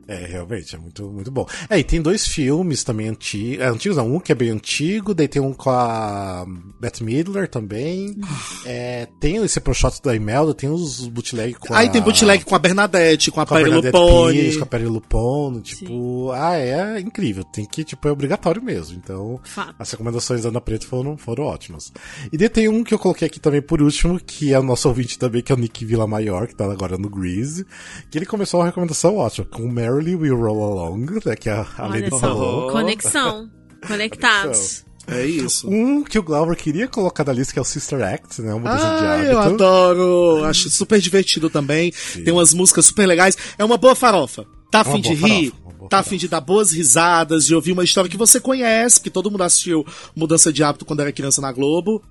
Speaker 2: É, realmente, é muito, muito bom. É, e tem dois filmes também antigos. É, antigos não, um que é bem antigo, daí tem um com a Beth Midler também. é, tem esse pro shot da Imelda, tem os bootleg com
Speaker 4: Aí
Speaker 2: a...
Speaker 4: tem bootleg com a Bernadette, com a
Speaker 2: com a Bernadette
Speaker 4: Lupone.
Speaker 2: Pires, com a Perry Lupone, tipo, ah, é incrível, tem que, tipo, é obrigatório mesmo, então
Speaker 3: Fato.
Speaker 2: as recomendações da Ana Preto foram, foram ótimas. E daí tem um que eu coloquei aqui também por último, que é o nosso ouvinte também, que é o Nick Villamaior, que tá agora no Grease, que ele começou uma recomendação ótima, com We Roll Along, né, que a, a
Speaker 3: Olha
Speaker 2: Lady
Speaker 3: só.
Speaker 2: falou.
Speaker 3: Conexão. Conectados.
Speaker 4: É isso.
Speaker 2: Um que o Glauber queria colocar na lista, que é o Sister Act, né, uma mudança de
Speaker 4: Ah,
Speaker 2: hábito.
Speaker 4: eu adoro. Acho super divertido também. Tem umas músicas super legais. É uma boa farofa. Tá
Speaker 2: É
Speaker 4: afim de rir?
Speaker 2: farofa,
Speaker 4: Tá
Speaker 2: farofa.
Speaker 4: afim de dar boas risadas, de ouvir uma história que você conhece, porque todo mundo assistiu Mudança de Hábito quando era criança na Globo.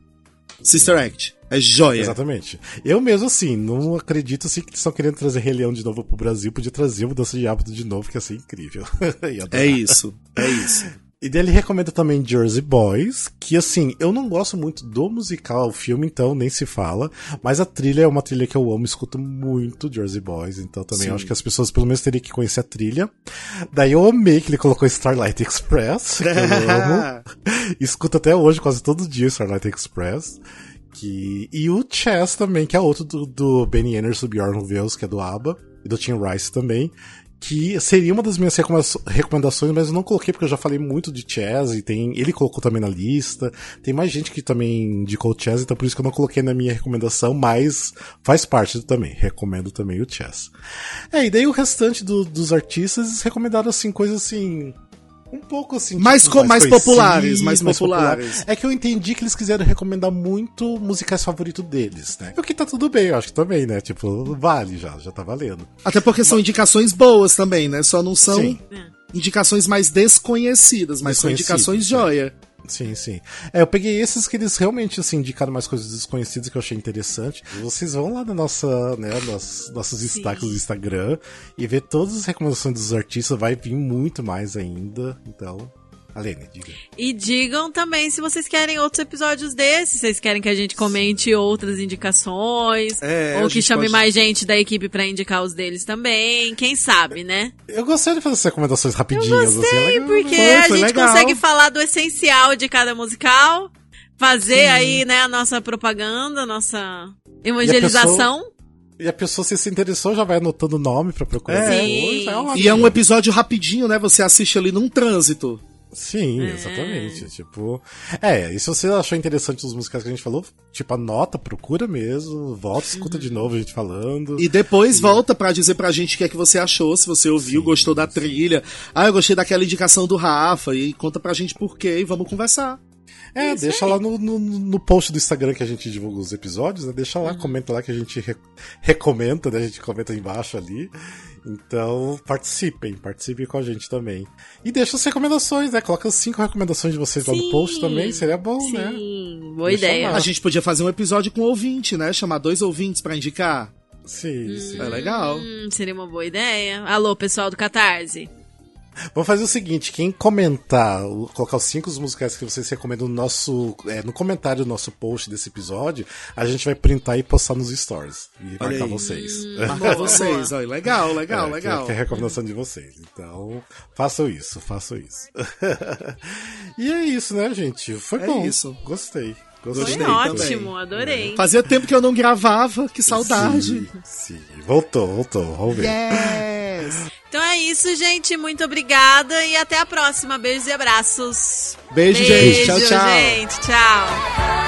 Speaker 4: Sister Act. É joia.
Speaker 2: Exatamente. Eu mesmo, assim, não acredito assim, que estão querendo trazer Rei Leão de novo pro Brasil. Podia trazer Mudança de Hábito de novo, que ia ser incrível.
Speaker 4: É isso. É isso.
Speaker 2: E daí ele recomenda também Jersey Boys, que assim, eu não gosto muito do musical, o filme então nem se fala, mas a trilha é uma trilha que eu amo, escuto muito Jersey Boys, então também acho que as pessoas pelo menos teriam que conhecer a trilha. Daí eu amei que ele colocou Starlight Express, que eu amo. Escuto até hoje, quase todo dia, Starlight Express. Que... E o Chess também, que é outro do, do Benny Anderson Bjorn Vels, que é do ABBA, e do Tim Rice também. Que seria uma das minhas recomenda- recomendações, mas eu não coloquei porque eu já falei muito de Chess, e tem, ele colocou também na lista. Tem mais gente que também indicou o Chess, então por isso que eu não coloquei na minha recomendação, mas faz parte também. Recomendo também o Chess. É, e daí o restante do- dos artistas recomendaram assim, coisas assim. Um pouco assim.
Speaker 4: Mais
Speaker 2: tipo,
Speaker 4: co- mais
Speaker 2: conhecidas,
Speaker 4: populares, mais
Speaker 2: popular.
Speaker 4: populares.
Speaker 2: É que eu entendi que eles quiseram recomendar muito musicais favoritos deles, né? O que tá tudo bem, eu acho que também, né? Tipo, vale já, já tá valendo.
Speaker 4: Até porque são indicações boas também, né? Só não são
Speaker 2: Sim.
Speaker 4: indicações mais desconhecidas, mas são
Speaker 2: Desconhecidas,
Speaker 4: indicações
Speaker 2: é.
Speaker 4: joia.
Speaker 2: Sim, sim. É, eu peguei esses que eles realmente, assim, indicaram mais coisas desconhecidas que eu achei interessante. Vocês vão lá na nossa, né, nos nossos destaques do Instagram e ver todas as recomendações dos artistas, vai vir muito mais ainda. Então, Alene, diga.
Speaker 3: E digam também se vocês querem outros episódios desses, se vocês querem que a gente comente outras indicações,
Speaker 4: É,
Speaker 3: ou que chame
Speaker 4: pode-
Speaker 3: mais gente da equipe pra indicar os deles também, quem sabe, né?
Speaker 2: Eu gostei de fazer essas recomendações rapidinhas, assim. é legal,
Speaker 3: Porque
Speaker 4: Foi,
Speaker 3: a gente
Speaker 4: legal.
Speaker 3: consegue falar do essencial de cada musical, fazer
Speaker 2: Sim.
Speaker 3: aí, né, a nossa propaganda, a nossa evangelização.
Speaker 2: E a pessoa, se se interessou, já vai anotando o nome pra procurar
Speaker 4: É.
Speaker 3: Sim.
Speaker 2: ótimo.
Speaker 4: E é um episódio rapidinho, né? Você assiste ali num trânsito.
Speaker 2: Sim,
Speaker 3: É.
Speaker 2: exatamente. Tipo. É, e se você achou interessante os musicais que a gente falou, tipo, anota, procura mesmo, volta, escuta de novo a gente falando.
Speaker 4: E depois volta pra dizer pra gente o que é que você achou, se você ouviu,
Speaker 2: Sim,
Speaker 4: gostou da
Speaker 2: sim.
Speaker 4: trilha. Ah, eu gostei daquela indicação do Rafa. E conta pra gente por quê e vamos conversar.
Speaker 2: É,
Speaker 3: Isso
Speaker 2: deixa
Speaker 3: aí.
Speaker 2: lá no, no, no post do Instagram que a gente divulga os episódios, né? Deixa lá, comenta lá que a gente re- recomenda, né? A gente comenta embaixo ali. Então, participem, participem com a gente também. E deixa as recomendações, né? Coloca as cinco recomendações de vocês lá no
Speaker 3: Sim.
Speaker 2: post também, seria bom, né?
Speaker 3: Sim, boa
Speaker 2: Deixa
Speaker 3: ideia.
Speaker 2: lá.
Speaker 4: A gente podia fazer um episódio com ouvinte, né? Chamar dois ouvintes pra indicar.
Speaker 2: Sim, sim.
Speaker 4: É legal.
Speaker 3: Hum, seria uma boa ideia. Alô, pessoal do Catarse.
Speaker 2: Vamos fazer o seguinte, quem comentar, colocar os cinco musicais que vocês recomendam no nosso, é, no comentário do nosso post desse episódio, a gente vai printar e postar nos stories e
Speaker 4: Olha
Speaker 2: marcar
Speaker 4: aí.
Speaker 2: vocês.
Speaker 4: Marcar vocês. Olha, legal, legal,
Speaker 2: É,
Speaker 4: legal.
Speaker 2: Que, que é a recomendação de vocês. Então, façam isso, façam isso. e é isso, né, gente? Foi
Speaker 4: É
Speaker 2: bom.
Speaker 4: isso.
Speaker 2: Gostei.
Speaker 3: Foi
Speaker 2: Gostei.
Speaker 4: Gostei
Speaker 3: ótimo,
Speaker 4: também.
Speaker 3: adorei.
Speaker 4: Fazia tempo que eu não gravava, que saudade.
Speaker 2: Sim, sim. Voltou, voltou. Vamos ver.
Speaker 4: Yes!
Speaker 3: Então é isso, gente. Muito obrigada e até a próxima. Beijos e abraços.
Speaker 4: Beijo, gente. Tchau, tchau.
Speaker 3: gente. Tchau.